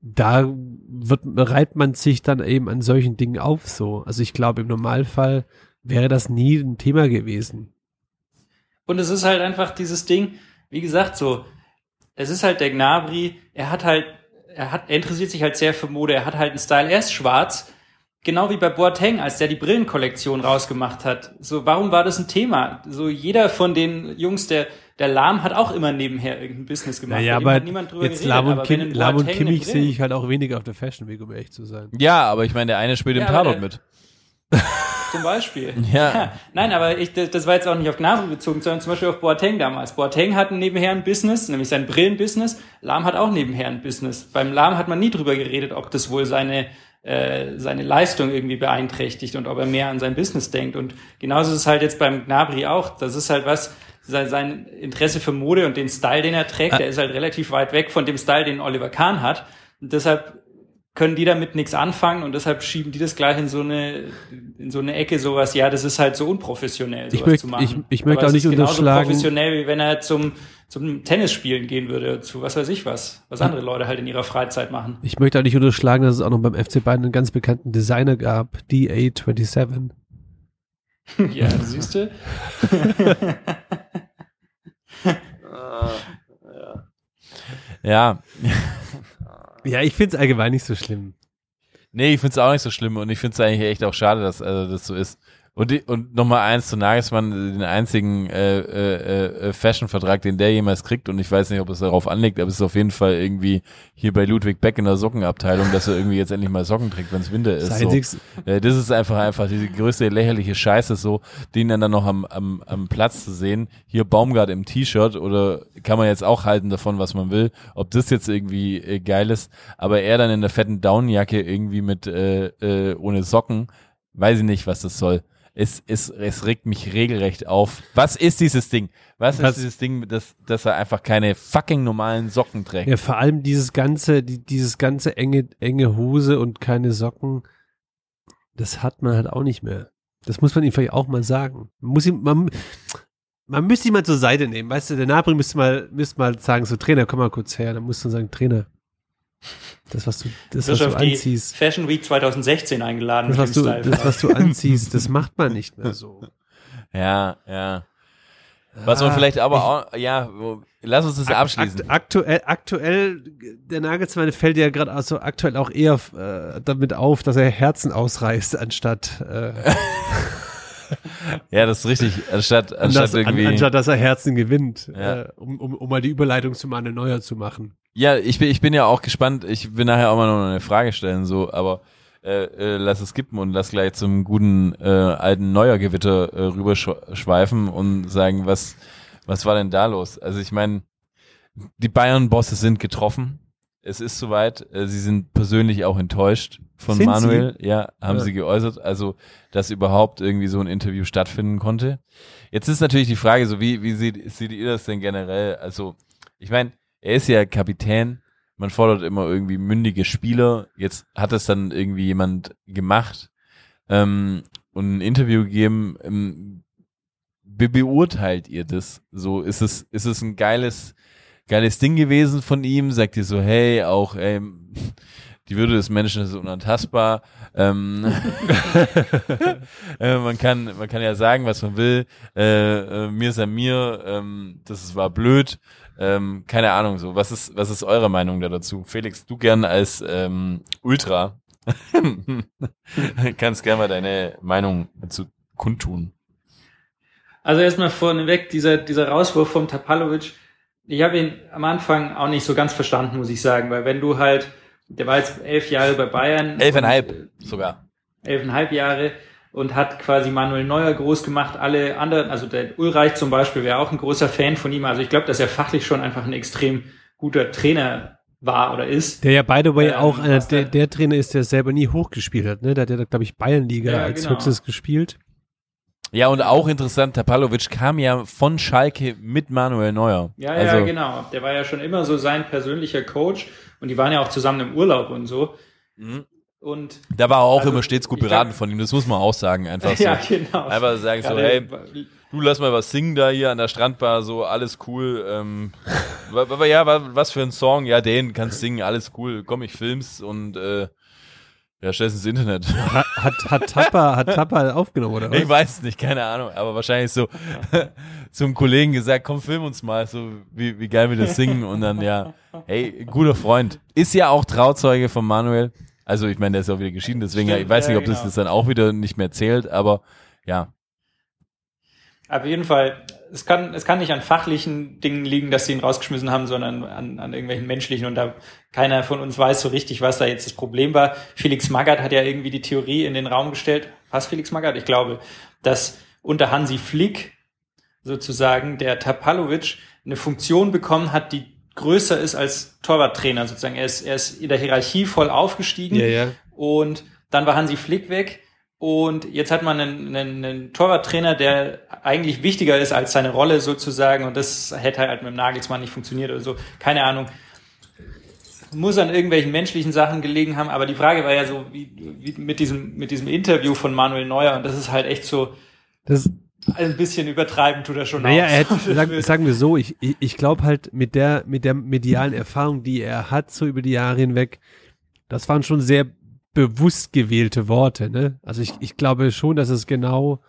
da wird, reibt man sich dann eben an solchen Dingen auf so. Also ich glaube, im Normalfall wäre das nie ein Thema gewesen. Und es ist halt einfach dieses Ding, wie gesagt, so, es ist halt der Gnabry, er hat halt, er hat, er interessiert sich halt sehr für Mode, er hat halt einen Style, er ist schwarz, genau wie bei Boateng, als der die Brillenkollektion rausgemacht hat. So, warum war das ein Thema? So, jeder von den Jungs, der, der Lahm hat auch immer nebenher irgendein Business gemacht. Naja, aber hat niemand drüber jetzt geredet. Lahm und, Kim, Lahm und Kimmich sehe ich halt auch weniger auf der Fashion Week, um ehrlich zu sein. Ja, aber ich meine, der eine spielt im Ja, Tatort mit. Zum Beispiel. Ja. Nein, aber ich, das, das war jetzt auch nicht auf Gnabry bezogen, sondern zum Beispiel auf Boateng damals. Boateng hat nebenher ein Business, nämlich sein Brillenbusiness. Lahm hat auch nebenher ein Business. Beim Lahm hat man nie drüber geredet, ob das wohl seine äh, seine Leistung irgendwie beeinträchtigt und ob er mehr an sein Business denkt. Und genauso ist es halt jetzt beim Gnabry auch. Das ist halt was, sein, Interesse für Mode und den Style, den er trägt, der ist halt relativ weit weg von dem Style, den Oliver Kahn hat. Und deshalb können die damit nichts anfangen und deshalb schieben die das gleich in so eine in so eine Ecke sowas ja das ist halt so unprofessionell sowas Ich möchte- zu machen. ich- ich möchte Aber auch nicht unterschlagen- professionell wie wenn er zum zum Tennis spielen gehen würde zu was weiß ich was was andere Leute halt in ihrer Freizeit machen. Ich möchte auch nicht unterschlagen, dass es auch noch beim FC Bayern einen ganz bekannten Designer gab, DA27. ja siehst du Ja. Ja, ich finde es allgemein nicht so schlimm. Nee, ich find's auch nicht so schlimm und ich find's eigentlich echt auch schade, dass also das so ist. Und, die- und nochmal eins zu Nagelsmann, den einzigen äh, äh, äh, Fashion-Vertrag, den der jemals kriegt, und ich weiß nicht, ob es darauf anlegt, aber es ist auf jeden Fall irgendwie hier bei Ludwig Beck in der Sockenabteilung, dass er irgendwie jetzt endlich mal Socken trägt, wenn es Winter ist. Das So. Äh, das ist einfach einfach diese größte lächerliche Scheiße, so den dann, dann noch am, am, am Platz zu sehen. Hier Baumgart im T-Shirt oder kann man jetzt auch halten davon, was man will. Ob das jetzt irgendwie äh, geil ist, aber er dann in der fetten Downjacke irgendwie mit äh, äh, ohne Socken, weiß ich nicht, was das soll. Es, es, es regt mich regelrecht auf. Was ist dieses Ding? Was Was- ist dieses Ding, dass, dass er einfach keine fucking normalen Socken trägt? Ja, vor allem dieses ganze, die, dieses ganze enge, enge Hose und keine Socken, das hat man halt auch nicht mehr. Das muss man ihm vielleicht auch mal sagen. Man muss ihm, man, man müsste ihn mal zur Seite nehmen. Weißt du, der Nabri müsste mal, müsste mal sagen, so Trainer, komm mal kurz her. Dann musst du sagen, Trainer, das, was du, das, was du auf die anziehst, Fashion Week 2016 eingeladen das, was du, Style. das, was du anziehst, das macht man nicht mehr so. Ja, ja. Was man Ah, vielleicht aber auch, ja, wo, lass uns das abschließen. Akt, aktuell, aktuell, der Nagelsmann fällt ja gerade also aktuell auch eher äh, damit auf, dass er Herzen ausreißt, anstatt, äh, Ja, das ist richtig. Anstatt, anstatt dass, an, irgendwie. anstatt dass er Herzen gewinnt, Ja. äh, um, um, um mal die Überleitung zu Manuel Neuer zu machen. Ja, ich bin, ich bin ja auch gespannt. Ich will nachher auch mal noch eine Frage stellen, so, aber äh, äh, lass es kippen und lass gleich zum guten äh, alten Neuer-Gewitter äh, rüberschweifen und sagen, was, was war denn da los? Also ich meine, die Bayern-Bosse sind getroffen. Es ist soweit. Äh, sie sind persönlich auch enttäuscht von Sind Manuel. Ja, haben Ja. sie geäußert. Also, dass überhaupt irgendwie so ein Interview stattfinden konnte. Jetzt ist natürlich die Frage, so wie, wie seht, seht ihr das denn generell? Also, ich meine, er ist ja Kapitän. Man fordert immer irgendwie mündige Spieler. Jetzt hat es dann irgendwie jemand gemacht ähm, und ein Interview gegeben. Ähm, wie beurteilt ihr das? So ist es ist es ein geiles geiles Ding gewesen von ihm? Sagt ihr so, hey, auch ähm, die Würde des Menschen ist unantastbar. Ähm, äh, man kann man kann ja sagen, was man will. Äh, äh, mir ist an mir. Ähm, das war blöd. Ähm, keine Ahnung so. Was ist was ist eure Meinung da dazu? Felix, du gern als ähm, Ultra kannst gerne mal deine Meinung dazu kundtun. Also erstmal vorneweg, dieser, dieser Rauswurf vom Tapalovic, ich habe ihn am Anfang auch nicht so ganz verstanden, muss ich sagen, weil wenn du halt, der war jetzt elf Jahre bei Bayern. Elfeinhalb und, sogar. äh, Elfeinhalb Jahre und hat quasi Manuel Neuer groß gemacht. Alle anderen, also der Ulreich zum Beispiel wäre auch ein großer Fan von ihm. Also ich glaube, dass er fachlich schon einfach ein extrem guter Trainer war oder ist. Der ja, by the way, Ähm, auch einer der, der- der Trainer ist, der selber nie hochgespielt hat. Ne? Der hat ja, glaube ich, Bayernliga Ja, als genau. höchstes gespielt. Ja, und auch interessant, Tapalovic kam ja von Schalke mit Manuel Neuer. Ja, also, ja, genau. Der war ja schon immer so sein persönlicher Coach und die waren ja auch zusammen im Urlaub und so. Mhm. Und Da war er auch Also, immer stets gut beraten glaub- von ihm, das muss man auch sagen, einfach so. ja, genau. Einfach sagen so, hey, du lass mal was singen da hier an der Strandbar, so alles cool. Ähm, wa- ja, wa- was für ein Song, ja, den kannst singen, alles cool. Komm, ich film's und äh, ja, stell's ins Internet. Hat, hat, hat Tapper, hat Tapper aufgenommen, oder was? Ich weiß nicht, keine Ahnung, aber wahrscheinlich so zum Kollegen gesagt, komm, film uns mal, so wie, wie geil wir das singen und dann ja, hey, guter Freund. Ist ja auch Trauzeuge von Manuel. Also ich meine, der ist auch wieder geschieden, deswegen Stimmt, ich weiß nicht, ja, ob das genau. das dann auch wieder nicht mehr zählt, aber ja. Auf jeden Fall, es kann, es kann nicht an fachlichen Dingen liegen, dass sie ihn rausgeschmissen haben, sondern an, an irgendwelchen menschlichen. Und da keiner von uns weiß so richtig, was da jetzt das Problem war. Felix Magath hat ja irgendwie die Theorie in den Raum gestellt. Was Felix Magath? Ich glaube, dass unter Hansi Flick sozusagen der Tapalovic eine Funktion bekommen hat, die größer ist als Torwarttrainer sozusagen. Er ist, er ist in der Hierarchie voll aufgestiegen. Ja, ja. Und dann war Hansi Flick weg. Und jetzt hat man einen, einen, einen Torwarttrainer, der eigentlich wichtiger ist als seine Rolle sozusagen. Und das hätte halt mit dem Nagelsmann nicht funktioniert oder so. Keine Ahnung. Muss an irgendwelchen menschlichen Sachen gelegen haben. Aber die Frage war ja so, wie, wie mit diesem, mit diesem Interview von Manuel Neuer. Und das ist halt echt so, Das, ein bisschen übertreiben tut er schon naja, auch. er hat, sag, sagen wir so, ich, ich, ich glaube halt mit der, mit der medialen Erfahrung, die er hat, so über die Jahre hinweg, das waren schon sehr bewusst gewählte Worte, ne? Also ich, ich glaube schon, dass es genau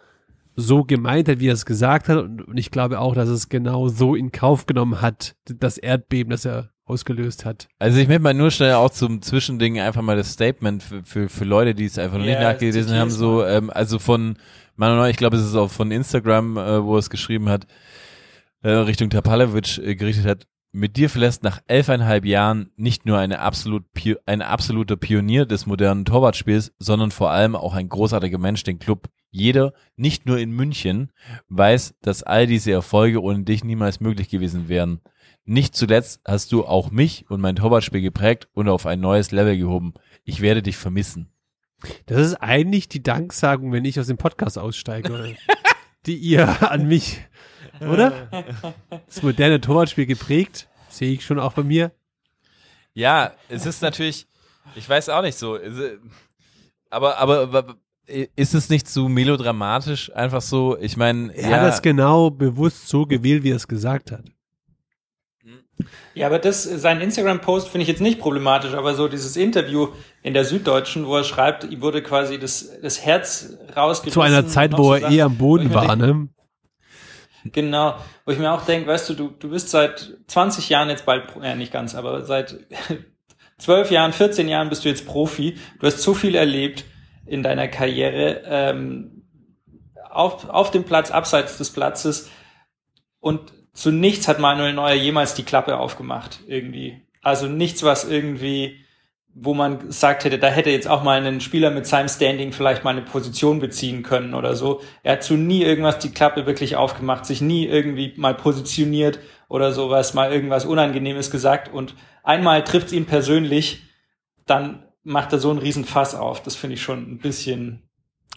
so gemeint hat, wie er es gesagt hat. Und, und ich glaube auch, dass es genau so in Kauf genommen hat, das Erdbeben, das er ausgelöst hat. Also ich möchte mal nur schnell auch zum Zwischending einfach mal das Statement für, für, für Leute, die es einfach noch nicht Ja, nachgelesen haben, so, ähm, also von Manuel ich glaube, es ist auch von Instagram, äh, wo er es geschrieben hat, äh, Richtung Tapalovic äh, gerichtet hat, mit dir verlässt nach elfeinhalb Jahren nicht nur eine absolut, ein absoluter Pionier des modernen Torwartspiels, sondern vor allem auch ein großartiger Mensch, den Club. Jeder, nicht nur in München, weiß, dass all diese Erfolge ohne dich niemals möglich gewesen wären. Nicht zuletzt hast du auch mich und mein Torwartspiel geprägt und auf ein neues Level gehoben. Ich werde dich vermissen. Das ist eigentlich die Danksagung, wenn ich aus dem Podcast aussteige, die ihr an mich, oder? Das moderne Torwartspiel geprägt, sehe ich schon auch bei mir. Ja, es ist natürlich, ich weiß auch nicht so, aber, aber, aber ist es nicht zu melodramatisch einfach so? Ich meine, Er ja, hat das genau bewusst so gewählt, wie er es gesagt hat. Ja, aber das, sein Instagram-Post finde ich jetzt nicht problematisch, aber so dieses Interview in der Süddeutschen, wo er schreibt, ihm wurde quasi das, das Herz rausgerissen. Zu einer Zeit, wo so er Sachen, eh am Boden war, denke, ne? Genau, wo ich mir auch denke, weißt du, du, du bist seit 20 Jahren jetzt bald, äh, nicht ganz, aber seit 12 Jahren, 14 Jahren bist du jetzt Profi. Du hast so viel erlebt in deiner Karriere, ähm, auf, auf dem Platz, abseits des Platzes. Und zu nichts hat Manuel Neuer jemals die Klappe aufgemacht, irgendwie. Also nichts, was irgendwie, wo man gesagt hätte, da hätte jetzt auch mal ein Spieler mit seinem Standing vielleicht mal eine Position beziehen können oder so. Er hat zu nie irgendwas die Klappe wirklich aufgemacht, sich nie irgendwie mal positioniert oder sowas, mal irgendwas Unangenehmes gesagt und einmal trifft es ihn persönlich, dann macht er so einen riesen Fass auf. Das finde ich schon ein bisschen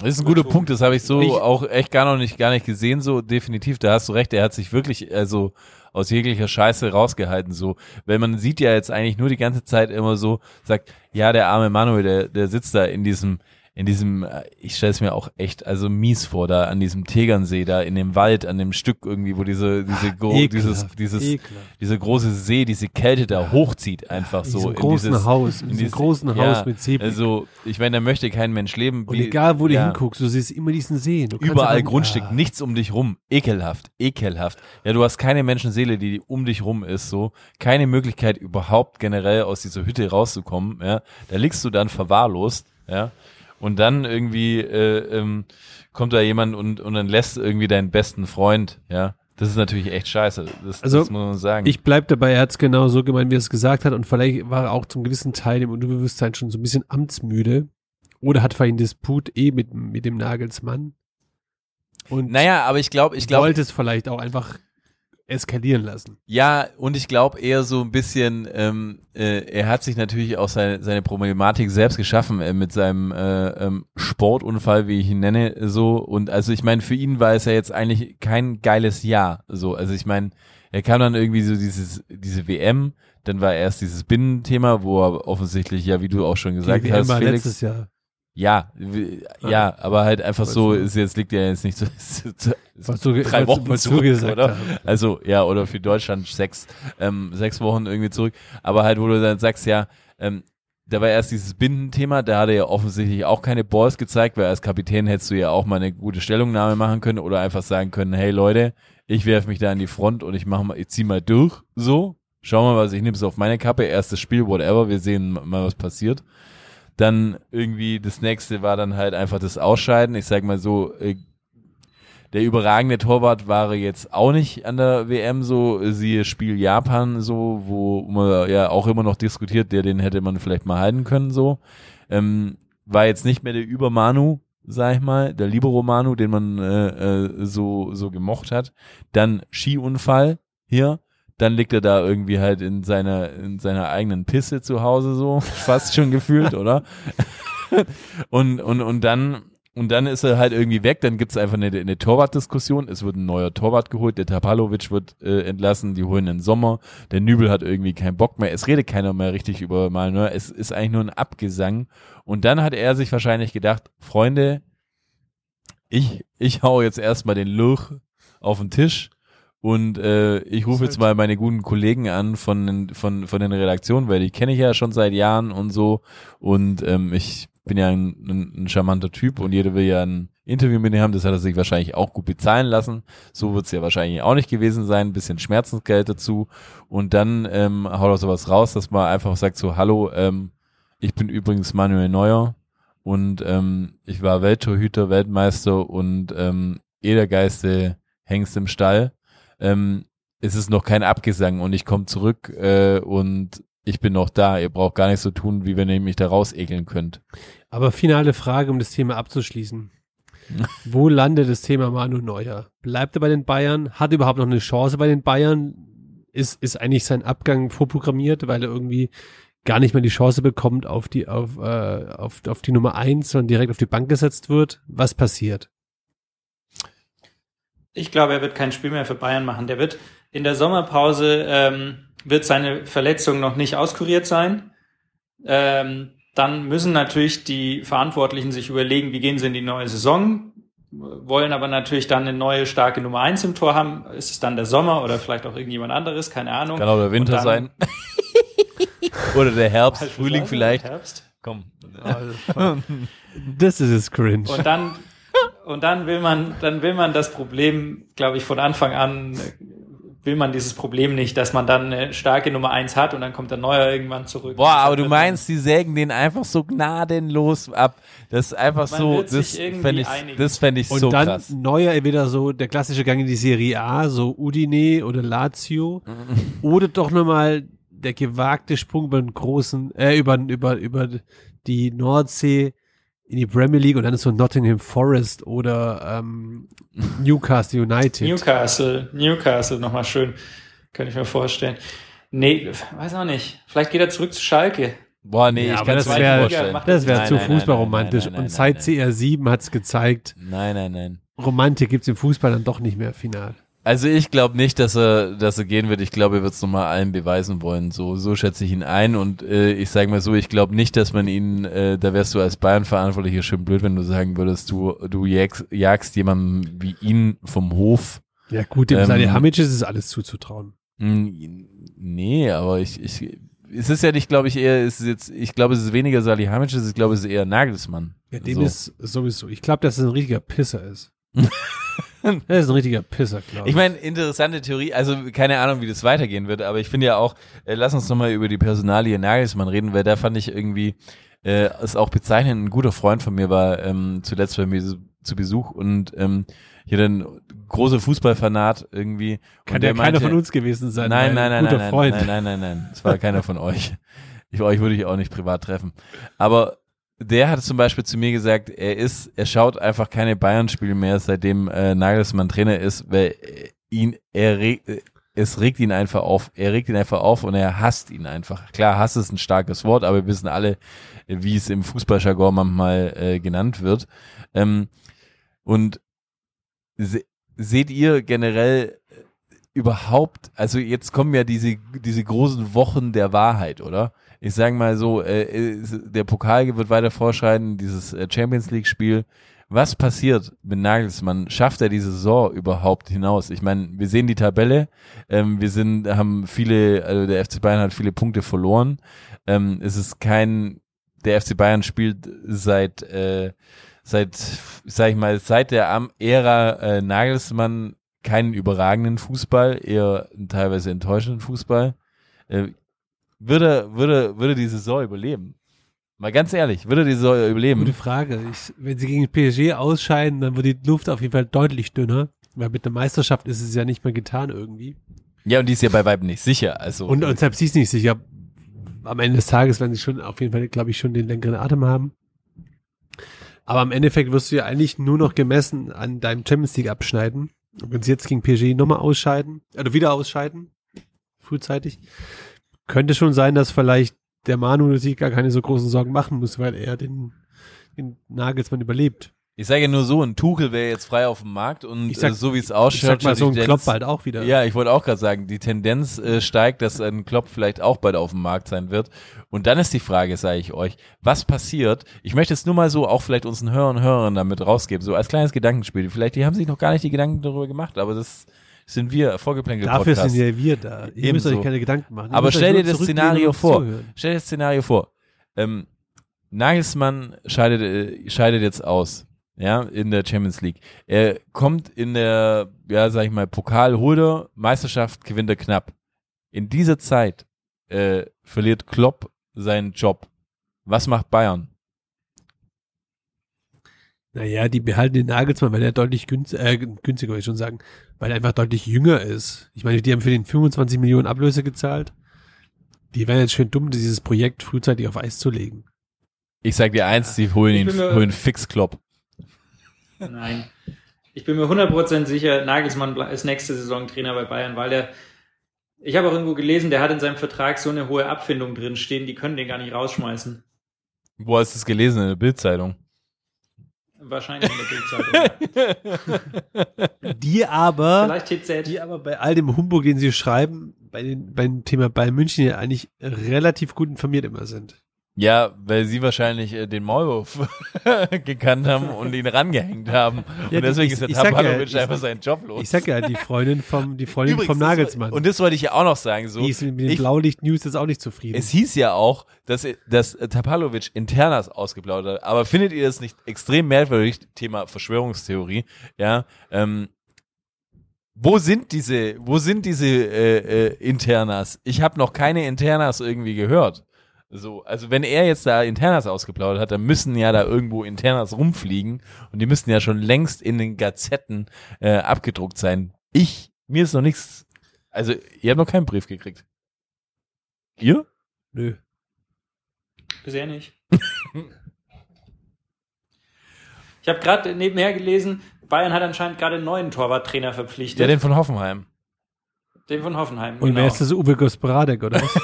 Das ist ein guter Punkt, das habe ich so Ich- auch echt gar noch nicht, gar nicht gesehen, so definitiv, da hast du recht, er hat sich wirklich, also aus jeglicher Scheiße rausgehalten, so, weil man sieht ja jetzt eigentlich nur die ganze Zeit immer so, sagt, ja, der arme Manuel, der, der sitzt da in diesem, in diesem, äh, ich stelle es mir auch echt, also mies vor, da an diesem Tegernsee, da in dem Wald, an dem Stück irgendwie, wo diese, diese, gro Ekelhaft, dieses, dieses, ekelhaft. dieser große See, diese Kälte da hochzieht, einfach In so. diesem in großen dieses, Haus, in diesem dieses- großen Haus mit Seeblick. Also, ich meine, da möchte kein Mensch leben. Und wie- egal, wo du ja. hinguckst, du siehst immer diesen See. Überall einfach- Grundstück, Ah. nichts um dich rum. Ekelhaft, ekelhaft. Ja, du hast keine Menschenseele, die um dich rum ist, so. Keine Möglichkeit überhaupt generell aus dieser Hütte rauszukommen, ja. Da liegst du dann verwahrlost, ja. Und dann irgendwie, äh, ähm, kommt da jemand und, und dann lässt irgendwie deinen besten Freund, ja. Das ist natürlich echt scheiße. Das, Also, das muss man sagen. Ich bleib dabei, er hat es genau so gemeint, wie er es gesagt hat. Und vielleicht war er auch zum gewissen Teil im Unterbewusstsein schon so ein bisschen amtsmüde. Oder hat vielleicht einen Disput eh mit, mit dem Nagelsmann. Und naja, aber ich glaube, ich glaube, wollte es vielleicht auch einfach eskalieren lassen. Ja, und ich glaube eher so ein bisschen, ähm, äh, er hat sich natürlich auch seine, seine Problematik selbst geschaffen äh, mit seinem äh, ähm, Sportunfall, wie ich ihn nenne, so. Und also ich meine, für ihn war es ja jetzt eigentlich kein geiles Jahr. So, also ich meine, er kam dann irgendwie so dieses, diese WM, dann war erst dieses Binnenthema, wo er offensichtlich, ja, wie du auch schon gesagt Die WM hast, war Felix, letztes Jahr. Ja, ja, aber halt einfach so, ist jetzt liegt ja jetzt nicht so, Was du, drei Wochen zurück, oder? hast. Also, ja, oder für Deutschland sechs, ähm, sechs Wochen irgendwie zurück. Aber halt, wo du dann sagst, ja, ähm, da war erst dieses Bindenthema, da hat er ja offensichtlich auch keine Balls gezeigt, weil als Kapitän hättest du ja auch mal eine gute Stellungnahme machen können oder einfach sagen können, hey Leute, ich werfe mich da an die Front und ich mach mal, ich zieh mal durch, so. Schau mal, was ich nehme es auf meine Kappe, erstes Spiel, whatever, wir sehen mal, was passiert. Dann irgendwie das nächste war dann halt einfach das Ausscheiden. Ich sag mal so, äh, der überragende Torwart war jetzt auch nicht an der WM so, siehe Spiel Japan so, wo man ja auch immer noch diskutiert, der den hätte man vielleicht mal halten können so. Ähm, war jetzt nicht mehr der Übermanu, sag ich mal, der Libero Manu, den man äh, äh, so so gemocht hat. Dann Skiunfall hier, dann liegt er da irgendwie halt in seiner in seiner eigenen Pisse zu Hause so, fast schon gefühlt, oder? und und und dann und dann ist er halt irgendwie weg, dann gibt's einfach eine, eine Torwartdiskussion. Es wird ein neuer Torwart geholt, der Tapalovic wird äh, entlassen, die holen den Sommer, der Nübel hat irgendwie keinen Bock mehr, es redet keiner mehr richtig über Manuel, es ist eigentlich nur ein Abgesang. Und dann hat er sich wahrscheinlich gedacht, Freunde, ich, ich hau jetzt erstmal den Luch auf den Tisch und äh, ich rufe jetzt mal meine guten Kollegen an von, den- von, von den Redaktionen, weil die kenne ich ja schon seit Jahren und so. Und ähm, ich bin ja ein, ein, ein charmanter Typ und jeder will ja ein Interview mit ihm haben. Das hat er sich wahrscheinlich auch gut bezahlen lassen. So wird's ja wahrscheinlich auch nicht gewesen sein. Ein bisschen Schmerzensgeld dazu. Und dann ähm, haut er sowas raus, dass man einfach sagt so, hallo, ähm, ich bin übrigens Manuel Neuer und ähm, ich war Welttorhüter, Weltmeister und ähm, Edergeiste Hengst im Stall. Ähm, es ist noch kein Abgesang und ich komme zurück äh, und ich bin noch da. Ihr braucht gar nicht so tun, wie wenn ihr mich da rausekeln könnt. Aber finale Frage, um das Thema abzuschließen. Wo landet das Thema Manu Neuer? Bleibt er bei den Bayern? Hat er überhaupt noch eine Chance bei den Bayern? Ist, ist eigentlich sein Abgang vorprogrammiert, weil er irgendwie gar nicht mehr die Chance bekommt auf die, auf, äh, auf, auf die Nummer eins, sondern direkt auf die Bank gesetzt wird? Was passiert? Ich glaube, er wird kein Spiel mehr für Bayern machen. Der wird in der Sommerpause ähm, wird seine Verletzung noch nicht auskuriert sein. Ähm, dann müssen natürlich die Verantwortlichen sich überlegen, wie gehen sie in die neue Saison, wollen aber natürlich dann eine neue starke Nummer eins im Tor haben. Ist es dann der Sommer oder vielleicht auch irgendjemand anderes, keine Ahnung. Kann auch der Winter sein. Oder der Herbst, Halt Frühling vielleicht. Herbst. Komm. Das ist es cringe. Und dann, und dann will man, dann will man das Problem, glaube ich, von Anfang an will man dieses Problem nicht, dass man dann eine starke Nummer eins hat und dann kommt der Neuer irgendwann zurück. Boah, aber du meinst, die sägen den einfach so gnadenlos ab. Das ist einfach Man so, das irgendwie fände ich, das fände ich Und so dann krass. Neuer entweder so der klassische Gang in die Serie A, so Udine oder Lazio, oder doch nochmal der gewagte Sprung über den großen, äh, über, über, über die Nordsee in die Premier League und dann ist so Nottingham Forest oder ähm, Newcastle United. Newcastle, Newcastle nochmal schön. Könnte ich mir vorstellen. Nee, weiß auch nicht. Vielleicht geht er zurück zu Schalke. Boah, nee, Ja, ich kann das es wär- nicht vorstellen. macht das wäre zu fußballromantisch. und seit nein. CR7 hat's gezeigt, Nein, nein, nein. Romantik gibt's im Fußball dann doch nicht mehr final. Also ich glaube nicht, dass er, dass er gehen wird. Ich glaube, er wird es nochmal allen beweisen wollen. So, so schätze ich ihn ein. Und äh, ich sage mal so, ich glaube nicht, dass man ihn, äh, da wärst du als Bayern-Verantwortlicher schön blöd, wenn du sagen würdest, du, du jagst, jagst jemanden wie ihn vom Hof. Ja gut, dem Ähm, Salihamidzic ist es alles zuzutrauen. Nee, aber ich, ich es ist ja nicht, glaube ich, eher, es ist jetzt, ich glaube, es ist weniger Salihamidzic, es ist, glaube ich, es ist eher Nagelsmann. Ja, dem so. ist sowieso. Ich glaube, dass es ein richtiger Pisser ist. er ist ein richtiger Pisser, glaube ich. Ich meine, interessante Theorie, also keine Ahnung, wie das weitergehen wird, aber ich finde ja auch, äh, lass uns nochmal über die Personalie Nagelsmann reden, weil da fand ich irgendwie, äh, ist auch bezeichnend, ein guter Freund von mir war ähm, zuletzt bei mir zu Besuch und ähm, hier ein großer Fußballfanat irgendwie. Kann ja der keiner meinte- von uns gewesen sein. Nein, nein, ein nein, guter nein, Freund. nein, nein, nein, nein, es war keiner von euch. Ich, euch würde ich auch nicht privat treffen. Aber der hat zum Beispiel zu mir gesagt, er ist, er schaut einfach keine Bayern-Spiele mehr, seitdem äh, Nagelsmann Trainer ist, weil äh, ihn, er reg, äh, es regt ihn einfach auf, er regt ihn einfach auf und er hasst ihn einfach. Klar, Hass ist ein starkes Wort, aber wir wissen alle, wie es im Fußballjargon manchmal äh, genannt wird. Ähm, und se seht ihr generell äh, überhaupt, also jetzt kommen ja diese, diese großen Wochen der Wahrheit, oder? Ich sage mal so, äh, der Pokal wird weiter vorschreiten, dieses äh, Champions League Spiel. Was passiert mit Nagelsmann? Schafft er diese Saison überhaupt hinaus? Ich meine, wir sehen die Tabelle, ähm, wir sind, haben viele, also der FC Bayern hat viele Punkte verloren. Ähm, es ist kein, der FC Bayern spielt seit, äh, seit, sag ich mal, seit der Ära äh, Nagelsmann keinen überragenden Fußball, eher teilweise enttäuschenden Fußball. Äh, würde, würde, würde die Saison überleben. Mal ganz ehrlich, würde die so überleben? Gute Frage. Ich, wenn sie gegen PSG ausscheiden, dann wird die Luft auf jeden Fall deutlich dünner. Weil mit der Meisterschaft ist es ja nicht mehr getan irgendwie. Ja, und die ist ja bei Weitem nicht sicher. Also Und, und selbst sie ist nicht sicher. Am Ende des Tages werden sie schon auf jeden Fall, glaube ich, schon den längeren Atem haben. Aber im Endeffekt wirst du ja eigentlich nur noch gemessen an deinem Champions League abschneiden. Und wenn sie jetzt gegen PSG nochmal ausscheiden, oder wieder ausscheiden, frühzeitig, könnte schon sein, dass vielleicht der Manu sich gar keine so großen Sorgen machen muss, weil er den, den Nagelsmann überlebt. ich sage ja nur so, ein Tuchel wäre jetzt frei auf dem Markt und Ich sag- äh, so wie es Ich ausschaut, sag mal, so ein Klopp bald auch wieder. Ja, ich wollte auch gerade sagen, die Tendenz äh, steigt, dass ein Klopp vielleicht auch bald auf dem Markt sein wird. Und dann ist die Frage, sage ich euch, was passiert? Ich möchte es nur mal so auch vielleicht unseren Hörern und Hörern damit rausgeben, so als kleines Gedankenspiel. Vielleicht, die haben sich noch gar nicht die Gedanken darüber gemacht, aber das sind wir, vorgeplänkel Dafür Podcast. sind ja wir da. Ihr müsst Ebenso. euch keine Gedanken machen. Ihr Aber müsst euch stell dir das Szenario vor. Stell dir das Szenario vor. Nagelsmann scheidet, äh, scheidet jetzt aus, ja, in der Champions League. Er kommt in der, ja, sag ich mal, Pokal, holt er, Meisterschaft gewinnt er knapp. In dieser Zeit äh, verliert Klopp seinen Job. Was macht Bayern? Naja, die behalten den Nagelsmann, weil er deutlich günst, äh, günstiger, würde ich schon sagen, weil er einfach deutlich jünger ist. Ich meine, die haben für den 25 Millionen Ablöse gezahlt. Die wären jetzt schön dumm, dieses Projekt frühzeitig auf Eis zu legen. Ich sag dir eins, sie holen ihn, holen fix Klopp. Nein. Ich bin mir 100% sicher, Nagelsmann ist nächste Saison Trainer bei Bayern, weil der, ich habe auch irgendwo gelesen, der hat in seinem Vertrag so eine hohe Abfindung drin stehen, die können den gar nicht rausschmeißen. Wo hast du es gelesen? In der Bildzeitung. Wahrscheinlich in der Bildzeitung. Die aber, Vielleicht TZ. die aber bei all dem Humbug, den sie schreiben, bei den, beim Thema Bayern München ja eigentlich relativ gut informiert immer sind. Ja, weil sie wahrscheinlich äh, den Maulwurf gekannt haben und ihn rangehängt haben. Ja, und deswegen ich- ist der sag ja, einfach seinen Job los. Ich sag ja, die Freundin vom, die Freundin Übrigens, vom das Nagelsmann. war- Und das wollte ich ja auch noch sagen. So, die ist mit den ich, Blaulicht-News jetzt auch nicht zufrieden. es hieß ja auch, dass, dass Tapalovic Internas ausgeplaudert hat. Aber findet ihr das nicht extrem merkwürdig? Thema Verschwörungstheorie. Ja, ähm, wo sind diese, wo sind diese äh, äh, Internas? Ich habe noch keine Internas irgendwie gehört. So, also wenn er jetzt da Internas ausgeplaudert hat, dann müssen ja da irgendwo Internas rumfliegen und die müssten ja schon längst in den Gazetten äh, abgedruckt sein. Ich, mir ist noch nichts, also ihr habt noch keinen Brief gekriegt. Ihr? Nö. Bisher nicht. ich habe gerade nebenher gelesen, Bayern hat anscheinend gerade einen neuen Torwarttrainer verpflichtet. Ja, den von Hoffenheim. den von Hoffenheim. Und genau. wer ist das? Uwe Gospodradek, oder was?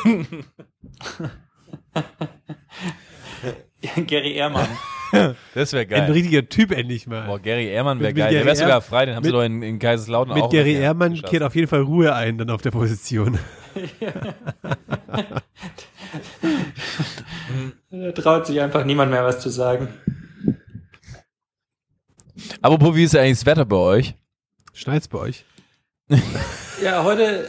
Gary Ehrmann. Das wäre Ein geil. richtiger Typ endlich mal. Boah, Gary Ehrmann wäre Mit- mit geil. Der Gary wäre sogar frei, den haben sie mit- doch in, in Kaiserslautern Mit auch Gary geschossen. Ehrmann kehrt auf jeden Fall Ruhe ein dann auf der Position. Da traut sich einfach niemand mehr was zu sagen. Apropos, wie ist eigentlich das Wetter bei euch? Schneit's bei euch? Ja, heute,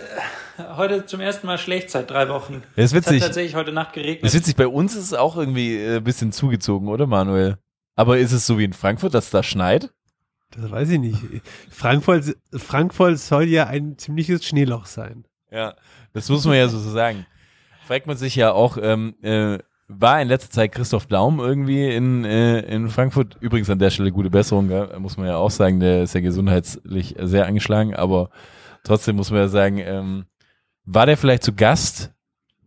heute zum ersten Mal schlecht seit drei Wochen. Das ist Es hat witzig. tatsächlich heute Nacht geregnet. Das ist witzig, bei uns ist es auch irgendwie äh, ein bisschen zugezogen, oder Manuel? Aber ist es so wie in Frankfurt, dass da schneit? Das weiß ich nicht. Frankfurt, Frankfurt soll ja ein ziemliches Schneeloch sein. Ja, das muss man ja so sagen. Fragt man sich ja auch, ähm, äh, war in letzter Zeit Christoph Daum irgendwie in, äh, in Frankfurt? Übrigens an der Stelle gute Besserung, gell? muss man ja auch sagen, der ist ja gesundheitlich sehr angeschlagen, aber trotzdem muss man ja sagen, ähm, war der vielleicht zu Gast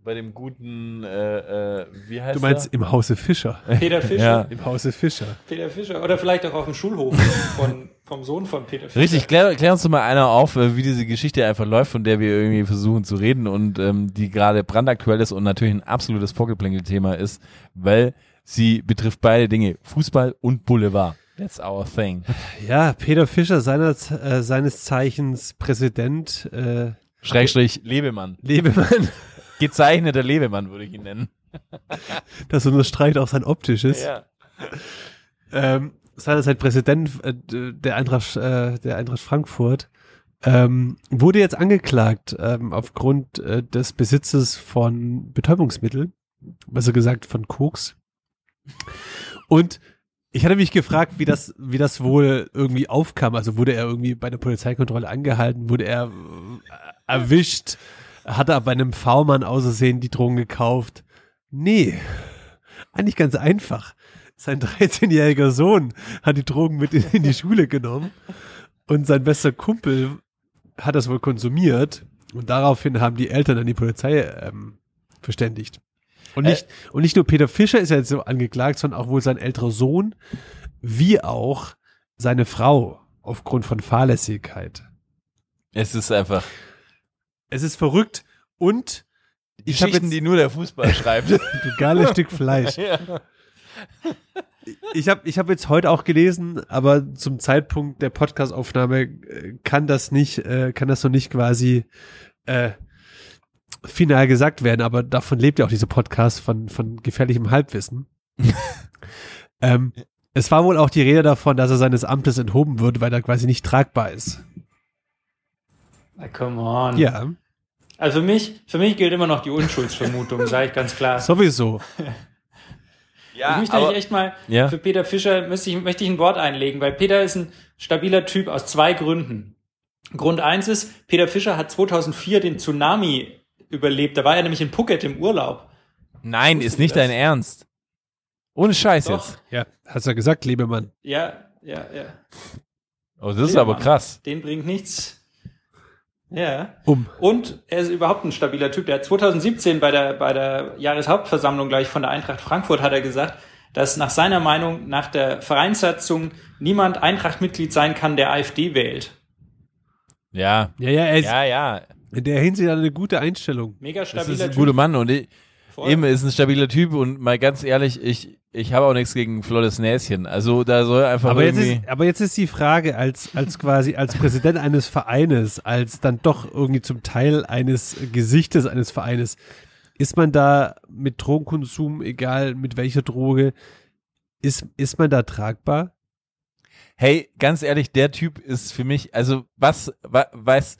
bei dem guten, äh, äh, wie heißt Du meinst im Hause Fischer. Peter Fischer. Ja. Im Hause Fischer. Peter Fischer. Oder vielleicht auch auf dem Schulhof von, vom Sohn von Peter Fischer. Richtig, klär, klär uns doch mal einer auf, äh, wie diese Geschichte einfach läuft, von der wir irgendwie versuchen zu reden und ähm, die gerade brandaktuell ist und natürlich ein absolutes Vogelplänkel-Thema ist, weil sie betrifft beide Dinge, Fußball und Boulevard. That's our thing. Ja, Peter Fischer, seiner, äh, seines Zeichens Präsident, äh, Schrägstrich Lebemann. Lebemann, Gezeichneter Lebemann würde ich ihn nennen. das unterstreicht auch sein optisches. Ja. ähm, seinerzeit Präsident äh, der Eintracht, äh, der Eintracht Frankfurt, ähm, wurde jetzt angeklagt ähm, aufgrund äh, des Besitzes von Betäubungsmitteln, besser gesagt von Koks. Und ich hatte mich gefragt, wie das, wie das wohl irgendwie aufkam. Also wurde er irgendwie bei der Polizeikontrolle angehalten, wurde er äh, erwischt, hat er bei einem V-Mann außersehen die Drogen gekauft? Nee. eigentlich ganz einfach. Sein 13-jähriger Sohn hat die Drogen mit in, in die Schule genommen und sein bester Kumpel hat das wohl konsumiert und daraufhin haben die Eltern dann die Polizei ähm, verständigt. Und nicht, und nicht nur Peter Fischer ist ja jetzt so angeklagt, sondern auch wohl sein älterer Sohn, wie auch seine Frau aufgrund von Fahrlässigkeit. Es ist einfach Es ist verrückt und ich habe jetzt die nur der Fußball schreibt. du geiles Stück Fleisch. ja. Ich habe ich hab jetzt heute auch gelesen, aber zum Zeitpunkt der Podcastaufnahme äh, kann das nicht, äh, kann das noch nicht quasi äh, final gesagt werden, aber davon lebt ja auch dieser Podcast von, von gefährlichem Halbwissen. ähm, es war wohl auch die Rede davon, dass er seines Amtes enthoben wird, weil er quasi nicht tragbar ist. Na, come on. Ja, Also für mich, für mich gilt immer noch die Unschuldsvermutung, sage ich ganz klar. sowieso. ich möchte eigentlich echt mal Ja. für Peter Fischer möchte ich, möchte ich ein Wort einlegen, weil Peter ist ein stabiler Typ aus zwei Gründen. Grund eins ist, Peter Fischer hat 2004 den Tsunami überlebt. Da war er nämlich in Phuket im Urlaub. Nein, ist nicht das? dein Ernst. Ohne Scheiß Doch. jetzt. Ja, hast du ja gesagt, Lebemann. Ja, ja, ja. Oh, das ist Ja, aber Mann. krass. Den bringt nichts. Ja. Um. Und er ist überhaupt ein stabiler Typ. Der hat 2017 bei der, bei der Jahreshauptversammlung gleich von der Eintracht Frankfurt hat er gesagt, dass nach seiner Meinung nach der Vereinssatzung niemand Eintracht-Mitglied sein kann, der AfD wählt. Ja. Ja, ja, er ist Ja, ja. In der Hinsicht eine gute Einstellung. Mega Das stabiler ist ein Typ. guter Mann und ich, eben ist ein stabiler Typ und mal ganz ehrlich, ich, ich habe auch nichts gegen Flottes Näschen. Also da soll einfach Aber jetzt, irgendwie. ist, aber jetzt ist die Frage, als, als quasi, als Präsident eines Vereines, als dann doch irgendwie zum Teil eines Gesichtes eines Vereines, ist man da mit Drogenkonsum, egal mit welcher Droge, ist, ist man da tragbar? Hey, ganz ehrlich, der Typ ist für mich, also was, wa, weiß,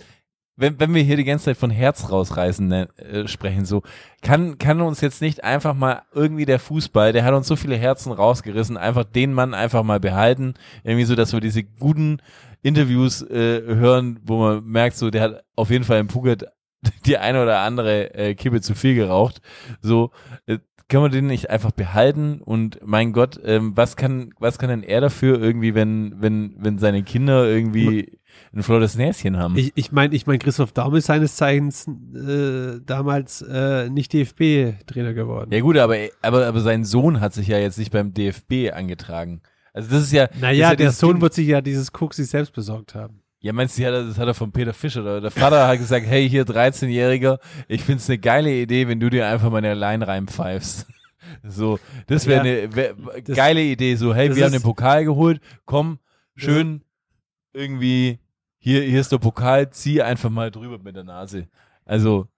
wenn, wenn wir hier die ganze Zeit von Herz rausreißen ne, äh, sprechen, so, kann, kann uns jetzt nicht einfach mal irgendwie der Fußball, der hat uns so viele Herzen rausgerissen, einfach den Mann einfach mal behalten, irgendwie so, dass wir diese guten Interviews äh, hören, wo man merkt, so, der hat auf jeden Fall im Phuket die eine oder andere äh, Kippe zu viel geraucht, so, äh, können wir den nicht einfach behalten? Und mein Gott, ähm, was kann, was kann denn er dafür irgendwie, wenn, wenn, wenn seine Kinder irgendwie ein flottes Näschen haben? Ich, ich meine, ich mein, Christoph Daum ist seines Zeichens äh, damals äh, nicht DFB-Trainer geworden. ja gut, aber, aber, aber sein Sohn hat sich ja jetzt nicht beim DFB angetragen. Also das ist ja. naja, ist ja der Sohn Ding- wird sich ja dieses sich selbst besorgt haben. Ja, meinst du, ja, das hat er von Peter Fischer. Oder der Vater hat gesagt, hey, hier 13-Jähriger, ich find's eine geile Idee, wenn du dir einfach mal eine Line reinpfeifst. So, das wäre Ja. eine wär, Das- geile Idee. So, hey, wir haben ist- den Pokal geholt, komm, schön irgendwie, hier, hier ist der Pokal, zieh einfach mal drüber mit der Nase. Also,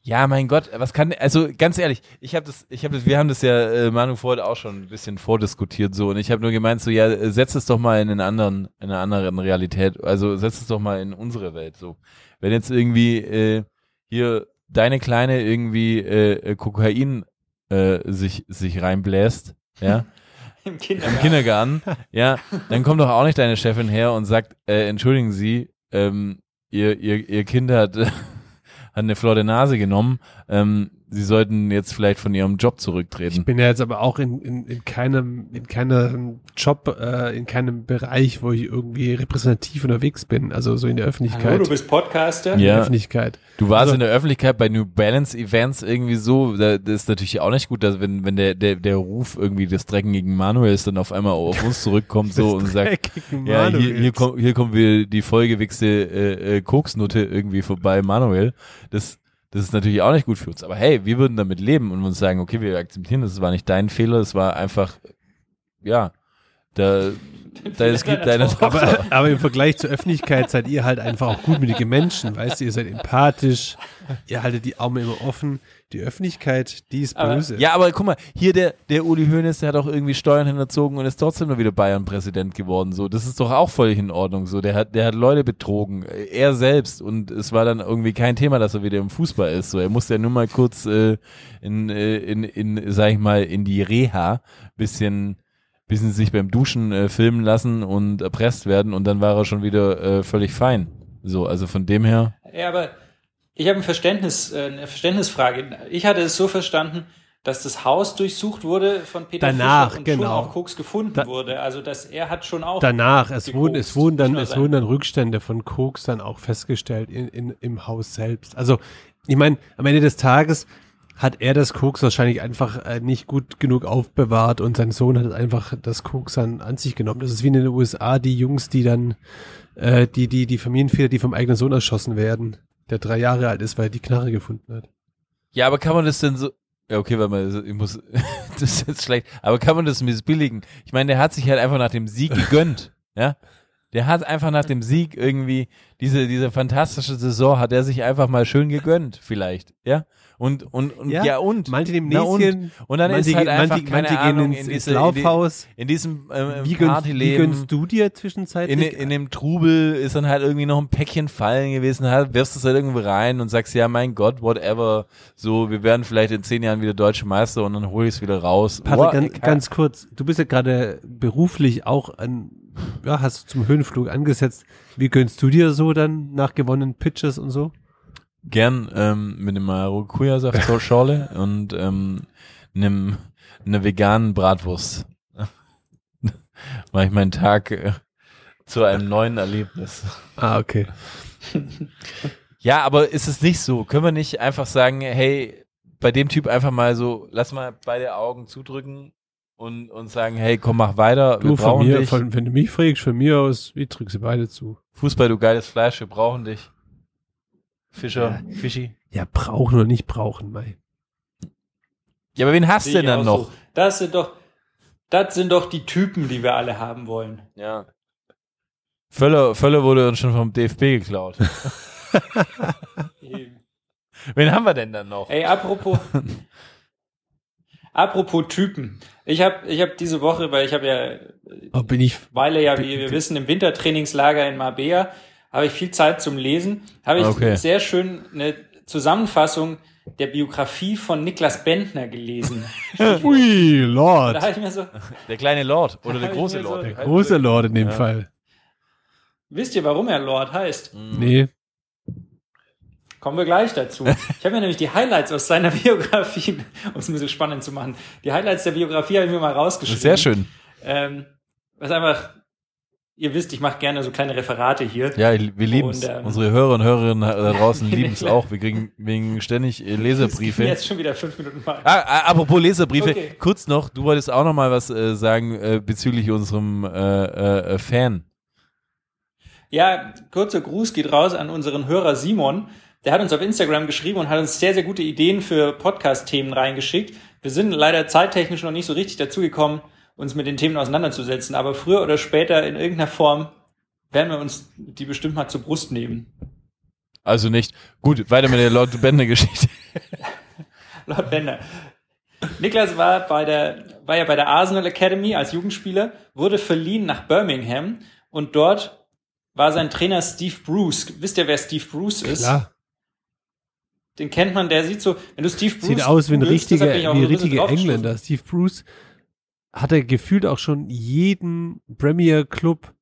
ja, mein Gott, was kann, also ganz ehrlich, ich habe das, ich habe das, wir haben das ja, äh, Manu vorher auch schon ein bisschen vordiskutiert so und ich habe nur gemeint so, ja, setz es doch mal in einen anderen, in einer anderen Realität, also setz es doch mal in unsere Welt so. Wenn jetzt irgendwie äh, hier deine Kleine irgendwie äh, Kokain äh, sich sich reinbläst, ja, Im im Kindergarten. Kindergarten, ja, dann kommt doch auch nicht deine Chefin her und sagt, äh, entschuldigen Sie, ähm, ihr, ihr, ihr Kind hat, hat eine flotte Nase genommen, ähm, Sie sollten jetzt vielleicht von Ihrem Job Ich zurücktreten. bin ja jetzt aber auch in, in, in keinem, in keinem Job, äh, in keinem Bereich, wo ich irgendwie repräsentativ unterwegs bin, also so in der Öffentlichkeit. Hallo, du bist Podcaster. in der. Öffentlichkeit. Du warst Also- in der Öffentlichkeit bei New Balance Events irgendwie so, da, das ist natürlich auch nicht gut, dass wenn, wenn der, der, der Ruf irgendwie des dreckigen Manuels dann auf einmal auf uns zurückkommt so und sagt, Ja, hier, hier, kommt, hier kommt wir die Folgewichse äh, äh, Koksnutte irgendwie vorbei, Manuel. Das, das ist natürlich auch nicht gut für uns. Aber hey, wir würden damit leben und uns sagen, okay, wir akzeptieren, das war nicht dein Fehler, es war einfach, ja, da, da es gibt deine. Tochter. Aber, aber im Vergleich zur Öffentlichkeit seid ihr halt einfach auch gutmütige Menschen, weißt du, ihr seid empathisch, ihr haltet die Arme immer offen. Die Öffentlichkeit, die ist Aber- böse. Ja, aber guck mal, hier der, der Uli Hoeneß, der hat auch irgendwie Steuern hinterzogen und ist trotzdem nur wieder Bayern-Präsident geworden. So, das ist doch auch völlig in Ordnung. So, der hat, der hat Leute betrogen, er selbst und es war dann irgendwie kein Thema, dass er wieder im Fußball ist. So, er musste ja nur mal kurz äh, in, äh, in, in, sag ich mal, in die Reha bisschen bisschen sich beim Duschen äh, filmen lassen und erpresst werden und dann war er schon wieder äh, völlig fein. So, also von dem her. Ja, aber ich habe ein Verständnis, äh, eine Verständnisfrage. Ich hatte es so verstanden, dass das Haus durchsucht wurde von Peter Danach, Fischer und genau. schon auch Koks gefunden Da- wurde. Also dass er hat schon auch Danach, es wurden, es wurden dann, es wurden dann Rückstände von Koks dann auch festgestellt in, in, im Haus selbst. Also, ich meine, am Ende des Tages hat er das Koks wahrscheinlich einfach äh, nicht gut genug aufbewahrt und sein Sohn hat einfach das Koks dann an sich genommen. Das ist wie in den USA die Jungs, die dann, äh, die, die, die Familienväter, die vom eigenen Sohn erschossen werden, der drei Jahre alt ist, weil er die Knarre gefunden hat. Ja, aber kann man das denn so. Ja, okay, warte mal, ich muss. das ist jetzt schlecht. Aber kann man das missbilligen? Ich meine, der hat sich halt einfach nach dem Sieg gegönnt. Ja? Der hat einfach nach dem Sieg irgendwie diese, diese fantastische Saison hat er sich einfach mal schön gegönnt, vielleicht. Ja? Und, und, und, ja, und. Manche nehmen Na und? Näschen, Und dann manche, ist halt einfach, manche, keine manche Ahnung, ins, in, diese, Laufhaus. in, die, in diesem ähm, Wie gönnst, wie Partyleben. gönnst du dir in, zwischenzeitlich? in dem Trubel ist dann halt irgendwie noch ein Päckchen fallen gewesen, halt, wirfst es halt irgendwie rein und sagst, ja, mein Gott, whatever, so, wir werden vielleicht in zehn Jahren wieder deutsche Meister und dann hole ich es wieder raus. Patrick, Boah, ganz, ganz kurz, du bist ja gerade beruflich auch an, ja, hast du zum Höhenflug angesetzt. Wie gönnst du dir so dann nach gewonnenen Pitches und so? Gern ähm, mit einem Maracuja-Saft zur Schorle und ähm, einem, einer veganen Bratwurst. Mache ich meinen Tag äh, zu einem neuen Erlebnis. Ah, okay. Ja, aber ist es nicht so? Können wir nicht einfach sagen, hey, bei dem Typ einfach mal so, lass mal beide Augen zudrücken und, und sagen, hey, komm, mach weiter, wir Du von brauchen mir, dich. von, wenn du mich fragst, von mir aus, ich drücke sie beide zu. Fußball, du geiles Fleisch, wir brauchen dich. Fischer, Fischi. Ja, brauchen oder nicht brauchen, mei. Ja, aber wen hast du denn dann noch? So. Das sind doch, das sind doch die Typen, die wir alle haben wollen. Ja. Völler, Völler wurde uns schon vom DFB geklaut. Wen haben wir denn dann noch? Ey, apropos, apropos Typen. Ich habe ich hab diese Woche, weil ich habe ja Aber bin ich, Weile ja, wie wir wissen, im Wintertrainingslager in Marbella, habe ich viel Zeit zum Lesen, habe ich Okay. sehr schön eine Zusammenfassung der Biografie von Niklas Bentner gelesen. ui, da Lord. habe ich mir so, Der kleine Lord oder der große mir so- Lord. Der Große Lord in dem Fall. wisst ihr, warum er Lord heißt? Nee. Kommen wir gleich dazu. Ich habe mir nämlich die Highlights aus seiner Biografie, um es ein bisschen spannend zu machen, die Highlights der Biografie habe ich mir mal rausgeschrieben. Sehr schön. Ähm, was einfach, ihr wisst, ich mache gerne so kleine Referate hier. Ja, wir lieben es. Ähm, Unsere Hörer und Hörerinnen da draußen lieben es auch. Wir kriegen wegen ständig äh, Leserbriefe. Jetzt schon wieder fünf Minuten mal. Ah, ah, apropos Leserbriefe, Okay. kurz noch, du wolltest auch noch mal was äh, sagen äh, bezüglich unserem äh, äh, äh, Fan. Ja, kurzer Gruß geht raus an unseren Hörer Simon. Der hat uns auf Instagram geschrieben und hat uns sehr, sehr gute Ideen für Podcast-Themen reingeschickt. Wir sind leider zeittechnisch noch nicht so richtig dazugekommen, uns mit den Themen auseinanderzusetzen. Aber früher oder später in irgendeiner Form werden wir uns die bestimmt mal zur Brust nehmen. Also nicht. Gut, weiter mit der Lord Bender Geschichte. Lord Bender. Niklas war bei der, war ja bei der Arsenal Academy als Jugendspieler, wurde verliehen nach Birmingham und dort war sein Trainer Steve Bruce. Wisst ihr, wer Steve Bruce ist? Klar. Den kennt man, der sieht so, wenn du Steve Bruce Sieht aus wie ein richtiger, wie ein richtiger. Engländer. Steve Bruce hatte gefühlt auch schon jeden Premier Club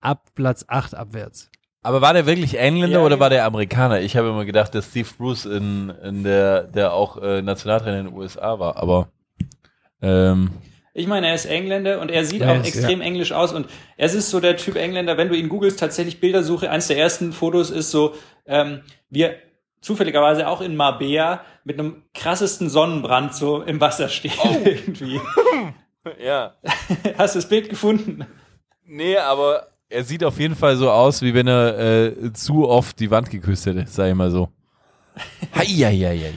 ab Platz 8 abwärts. Aber war der wirklich Engländer Ja, oder genau. war der Amerikaner? Ich habe immer gedacht, dass Steve Bruce in, in der, der auch äh, Nationaltrainer in den USA war, aber ähm, Ich meine, er ist Engländer und er sieht Ja, auch er ist- extrem englisch aus und es ist so der Typ Engländer, wenn du ihn googelst, tatsächlich Bildersuche, eins der ersten Fotos ist so, ähm, wir zufälligerweise auch in Marbella mit einem krassesten Sonnenbrand so im Wasser stehen irgendwie. ja. Hast du das Bild gefunden? Nee, aber er sieht auf jeden Fall so aus, wie wenn er äh, zu oft die Wand geküsst hätte, sag ich mal so. Heieieiei.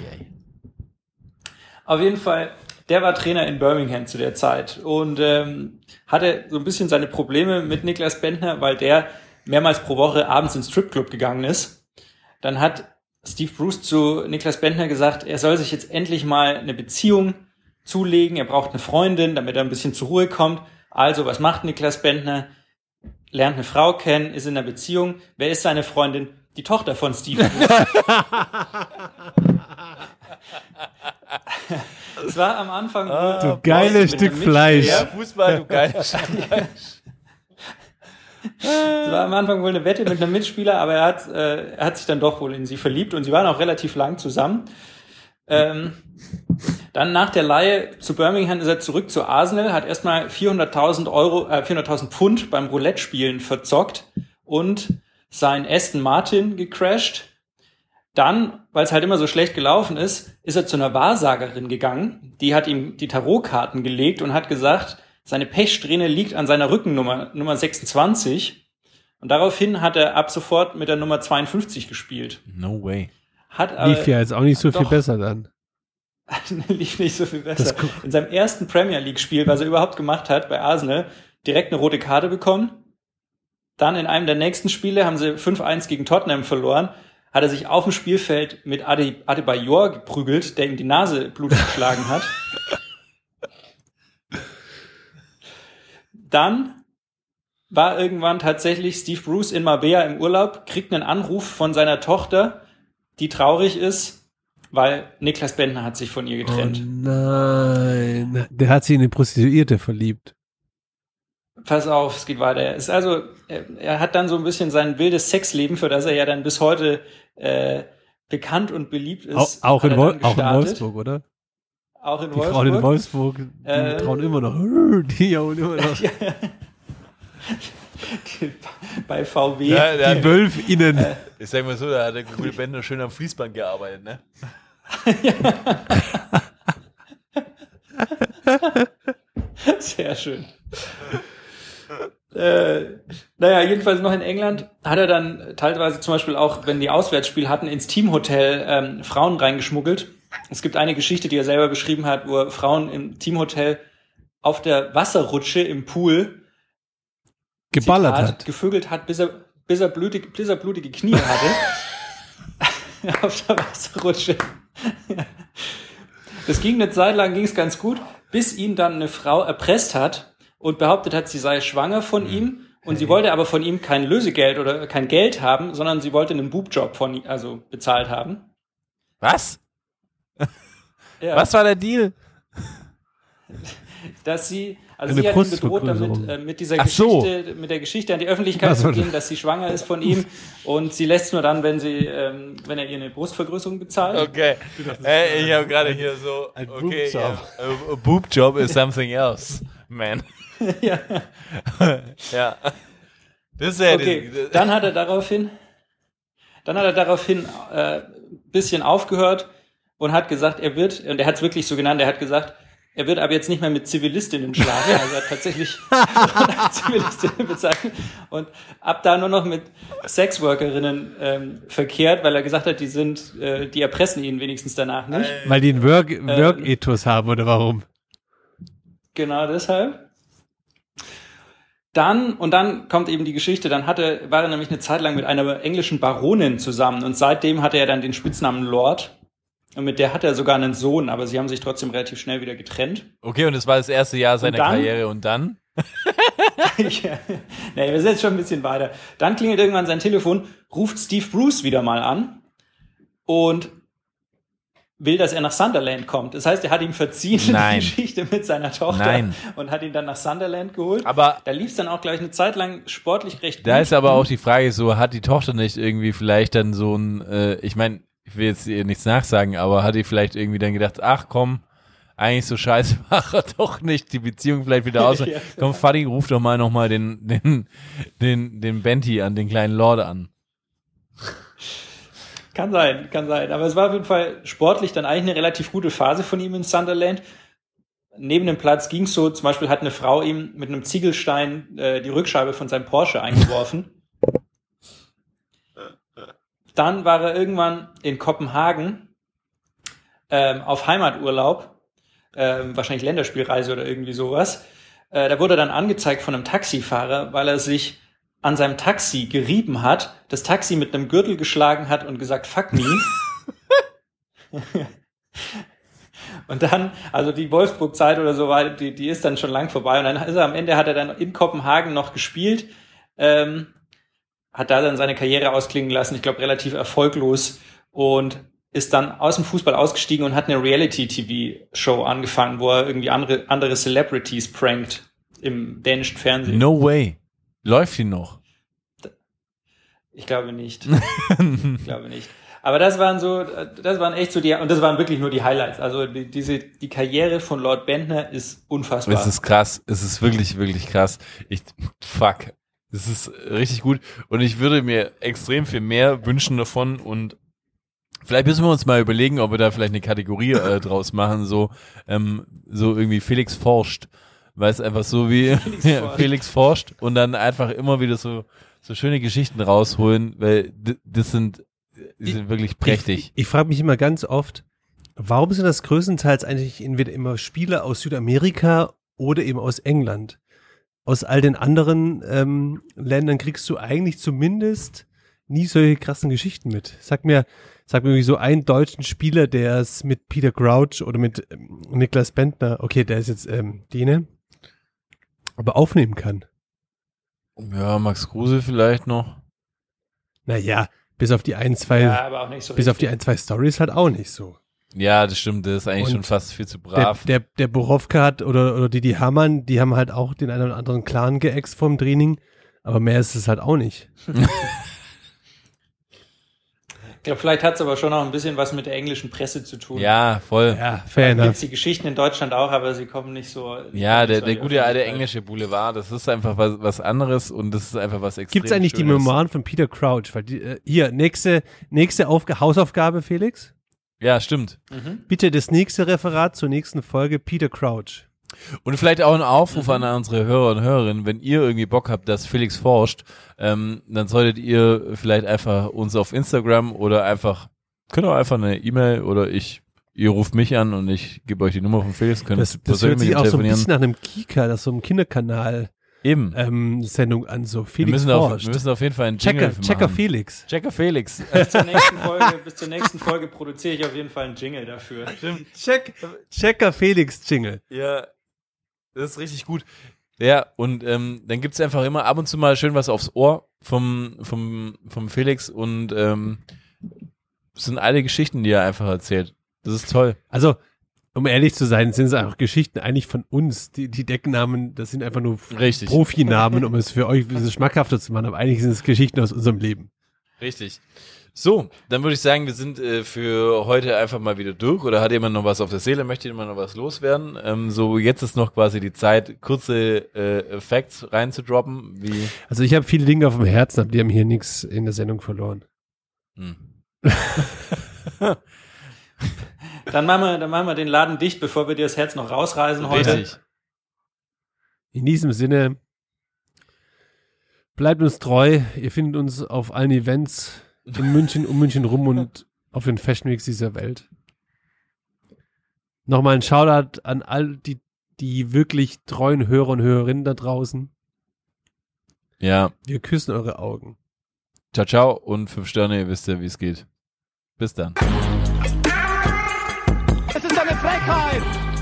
Auf jeden Fall, der war Trainer in Birmingham zu der Zeit und ähm, hatte so ein bisschen seine Probleme mit Niklas Bentner, weil der mehrmals pro Woche abends ins Stripclub gegangen ist. Dann hat Steve Bruce zu Niklas Bentner gesagt, er soll sich jetzt endlich mal eine Beziehung zulegen, er braucht eine Freundin, damit er ein bisschen zur Ruhe kommt. Also, was macht Niklas Bentner? Lernt eine Frau kennen, ist in einer Beziehung. Wer ist seine Freundin? Die Tochter von Steve Bruce. Es war am Anfang wohl Du geiles Stück Fleisch. Mitspieler. Fußball, du geil. Es war am Anfang wohl eine Wette mit einem Mitspieler, aber er hat, äh, er hat sich dann doch wohl in sie verliebt und sie waren auch relativ lang zusammen. Ähm, Dann nach der Leihe zu Birmingham ist er zurück zu Arsenal, hat erstmal 400.000 Euro, äh, 400.000 Pfund beim Roulette-Spielen verzockt und sein Aston Martin gecrashed. Dann, weil es halt immer so schlecht gelaufen ist, ist er zu einer Wahrsagerin gegangen. Die hat ihm die Tarotkarten gelegt und hat gesagt, seine Pechsträhne liegt an seiner Rückennummer, Nummer 26. Und daraufhin hat er ab sofort mit der Nummer 52 gespielt. No way. Hat aber, Lief ja jetzt auch nicht so viel doch. besser dann. lief nicht so viel besser. In seinem ersten Premier League Spiel, was er überhaupt gemacht hat bei Arsenal, direkt eine rote Karte bekommen. Dann in einem der nächsten Spiele haben sie 5-1 gegen Tottenham verloren. Hat er sich auf dem Spielfeld mit Ade, Adebayor geprügelt, der ihm die Nase blutig geschlagen hat. Dann war irgendwann tatsächlich Steve Bruce in Marbella im Urlaub, kriegt einen Anruf von seiner Tochter, die traurig ist, weil Niklas Bentner hat sich von ihr Oh getrennt. nein. Der hat sich in eine Prostituierte verliebt. Pass auf, es geht weiter. Er ist also, er, hat dann so ein bisschen sein wildes Sexleben, für das er ja dann bis heute äh, bekannt und beliebt Auch, ist. auch, hat in Wol auch in. Wolfsburg, oder? Auch in Die Wolfsburg. Frauen in Wolfsburg, die Äh, trauen immer noch. Die hauen immer noch. Bei VW. Ja, der Die hat, Wölf innen. ich sag mal so, da hat der gute Bender schön am Fließband gearbeitet, ne? Sehr schön. äh, naja, jedenfalls noch in England hat er dann teilweise zum Beispiel auch, wenn die Auswärtsspiel hatten, ins Teamhotel ähm, Frauen reingeschmuggelt. Es gibt eine Geschichte, die er selber beschrieben hat, wo er Frauen im Teamhotel auf der Wasserrutsche im Pool Geballert Zitat, hat. gevögelt hat, bis er, bis er, blutig, bis er blutige Knie hatte. Auf der Wasserrutsche. das ging eine Zeit lang, ging es ganz gut, bis ihn dann eine Frau erpresst hat und behauptet hat, sie sei schwanger von ihm. Und sie wollte aber von ihm kein Lösegeld oder kein Geld haben, sondern sie wollte einen Boobjob von ihm, also bezahlt haben. Was? Ja, Was war der Deal? dass sie, also Eine sie hat ihn bedroht Brustvergrößerung. damit, äh, mit dieser Ach so. Geschichte, mit der Geschichte an die Öffentlichkeit Was zu gehen, das? dass sie schwanger ist von ihm und sie lässt nur dann, wenn sie, ähm, wenn er ihr eine Brustvergrößerung bezahlt. Okay. Äh, ich habe gerade hier so, Ein okay, Boobjob. ja, a, a boob job is something else, man. Ja. ja. Das ist ja Okay, das, dann hat er daraufhin, dann hat er daraufhin äh, bisschen aufgehört und hat gesagt, er wird, und er hat es wirklich so genannt, er hat gesagt, er wird aber jetzt nicht mehr mit Zivilistinnen schlafen. Also er hat tatsächlich Zivilistinnen bezeichnet und ab da nur noch mit Sexworkerinnen ähm, verkehrt, weil er gesagt hat, die sind, äh, die erpressen ihn wenigstens danach nicht. Weil die einen Work- Work-Ethos haben, oder warum? Genau deshalb. Dann, und dann kommt eben die Geschichte, dann hatte, war er nämlich eine Zeit lang mit einer englischen Baronin zusammen und seitdem hatte er dann den Spitznamen Lord. Und mit der hat er sogar einen Sohn, aber sie haben sich trotzdem relativ schnell wieder getrennt. okay, und das war das erste Jahr seiner dann? Karriere und dann? ja. Nee, wir sind jetzt schon ein bisschen weiter. Dann klingelt irgendwann sein Telefon, ruft Steve Bruce wieder mal an und will, dass er nach Sunderland kommt. Das heißt, er hat ihm verziehen Nein. die Geschichte mit seiner Tochter Nein. und hat ihn dann nach Sunderland geholt. Aber Da lief es dann auch gleich eine Zeit lang sportlich recht da gut. ist aber auch die Frage so, hat die Tochter nicht irgendwie vielleicht dann so ein, äh, ich meine, ich will jetzt ihr nichts nachsagen, aber hat die vielleicht irgendwie dann gedacht, ach komm, eigentlich so scheiße war er doch nicht, die Beziehung vielleicht wieder aus. Ja. Komm, Fadi, ruf doch mal nochmal den, den, den, den Benti an, den kleinen Lord an. Kann sein, kann sein. Aber es war auf jeden Fall sportlich dann eigentlich eine relativ gute Phase von ihm in Sunderland. Neben dem Platz ging es so, zum Beispiel hat eine Frau ihm mit einem Ziegelstein äh, die Rückscheibe von seinem Porsche eingeworfen. Dann war er irgendwann in Kopenhagen ähm, auf Heimaturlaub, ähm, wahrscheinlich Länderspielreise oder irgendwie sowas. Äh, da wurde er dann angezeigt von einem Taxifahrer, weil er sich an seinem Taxi gerieben hat, das Taxi mit einem Gürtel geschlagen hat und gesagt, fuck me. und dann, also die Wolfsburg-Zeit oder so die, die ist dann schon lang vorbei. Und dann ist er am Ende, hat er dann in Kopenhagen noch gespielt, ähm, hat da dann seine Karriere ausklingen lassen, ich glaube relativ erfolglos und ist dann aus dem Fußball ausgestiegen und hat eine Reality-TV-Show angefangen, wo er irgendwie andere, andere Celebrities prankt im dänischen Fernsehen. No way. Läuft die noch? Ich glaube nicht. ich glaube nicht. Aber das waren so, das waren echt so die, und das waren wirklich nur die Highlights. Also die, diese, die Karriere von Lord Bentner ist unfassbar. Es ist krass. Es ist wirklich, wirklich krass. Ich, fuck. Es ist richtig gut. Und ich würde mir extrem viel mehr wünschen davon und Vielleicht müssen wir uns mal überlegen, ob wir da vielleicht eine Kategorie äh, draus machen, so, ähm, so irgendwie Felix forscht. Weil es einfach so wie Felix, ja, forscht. Felix forscht und dann einfach immer wieder so, so schöne Geschichten rausholen, weil das sind, die sind wirklich prächtig. Ich, ich frage mich immer ganz oft, warum sind das größtenteils eigentlich entweder immer Spieler aus Südamerika oder eben aus England? Aus all den anderen ähm, Ländern kriegst du eigentlich zumindest nie solche krassen Geschichten mit. Sag mir, sag mir irgendwie so einen deutschen Spieler, der es mit Peter Crouch oder mit ähm, Niklas Bentner, okay, der ist jetzt ähm, Däne, aber aufnehmen kann. Ja, Max Kruse vielleicht noch. Naja, bis auf die ein, zwei, ja, aber auch nicht so bis auf die richtig. ein, zwei Stories halt auch nicht so. Ja, das stimmt, das ist eigentlich Und schon fast viel zu Der, brav. der, der Borowka hat oder, oder die, die Hamann, die haben halt auch den einen oder anderen Clan geext vom Training, aber mehr ist es halt auch nicht. Ich glaube, vielleicht hat es aber schon auch ein bisschen was mit der englischen Presse zu tun. ja, voll. Ja, fair Gibt die Geschichten in Deutschland auch, aber sie kommen nicht so. Ja, der, so der die gute alte englische Boulevard, das ist einfach was, was anderes und das ist einfach was extrem Gibt's eigentlich die Schönes. Memoiren von Peter Crouch? Weil die, äh, hier, nächste, nächste Aufga Hausaufgabe, Felix. Ja, stimmt. Bitte das nächste Referat zur nächsten Folge Peter Crouch. Und vielleicht auch ein Aufruf an unsere Hörer und Hörerinnen, wenn ihr irgendwie Bock habt, dass Felix forscht, ähm, dann solltet ihr vielleicht einfach uns auf Instagram oder einfach, könnt ihr einfach eine E-Mail oder ich, ihr ruft mich an und ich gebe euch die Nummer von Felix, könnt Das, das persönlich hört sich auch so ein bisschen nach einem Kika, das so einem Kinderkanal Eben. ähm, Sendung an, so wir, Felix müssen auf, wir müssen auf jeden Fall einen Jingle Checker, Checker machen. Felix. Checker Felix. Bis zur nächsten Folge, bis zur nächsten Folge produziere ich auf jeden Fall einen Jingle dafür. Check, Checker Felix Jingle. Ja, das ist richtig gut. Ja, und ähm, dann gibt's einfach immer ab und zu mal schön was aufs Ohr vom, vom, vom Felix und ähm, es sind alle Geschichten, die er einfach erzählt. Das ist toll. Also, um ehrlich zu sein, sind es einfach Geschichten eigentlich von uns. Die, die Decknamen, das sind einfach nur Richtig. Profinamen, um es für euch ein bisschen schmackhafter zu machen. Aber eigentlich sind es Geschichten aus unserem Leben. Richtig. So, dann würde ich sagen, wir sind äh, für heute einfach mal wieder durch. Oder hat jemand noch was auf der Seele? Möchte jemand noch was loswerden? Ähm, so, jetzt ist noch quasi die Zeit, kurze äh, Facts reinzudroppen, wie Also ich habe viele Dinge auf dem Herzen, aber die haben hier nichts in der Sendung verloren. hm. Dann machen wir, dann machen wir den Laden dicht, bevor wir dir das Herz noch rausreißen heute. Richtig. In diesem Sinne, bleibt uns treu. Ihr findet uns auf allen Events in München, um München rum und auf den Fashion Weeks dieser Welt. Nochmal ein Shoutout an all die, die wirklich treuen Hörer und Hörerinnen da draußen. Ja, Wir küssen eure Augen. ciao, ciao und fünf Sterne, ihr wisst ja, wie es geht. Bis dann. Frechheit!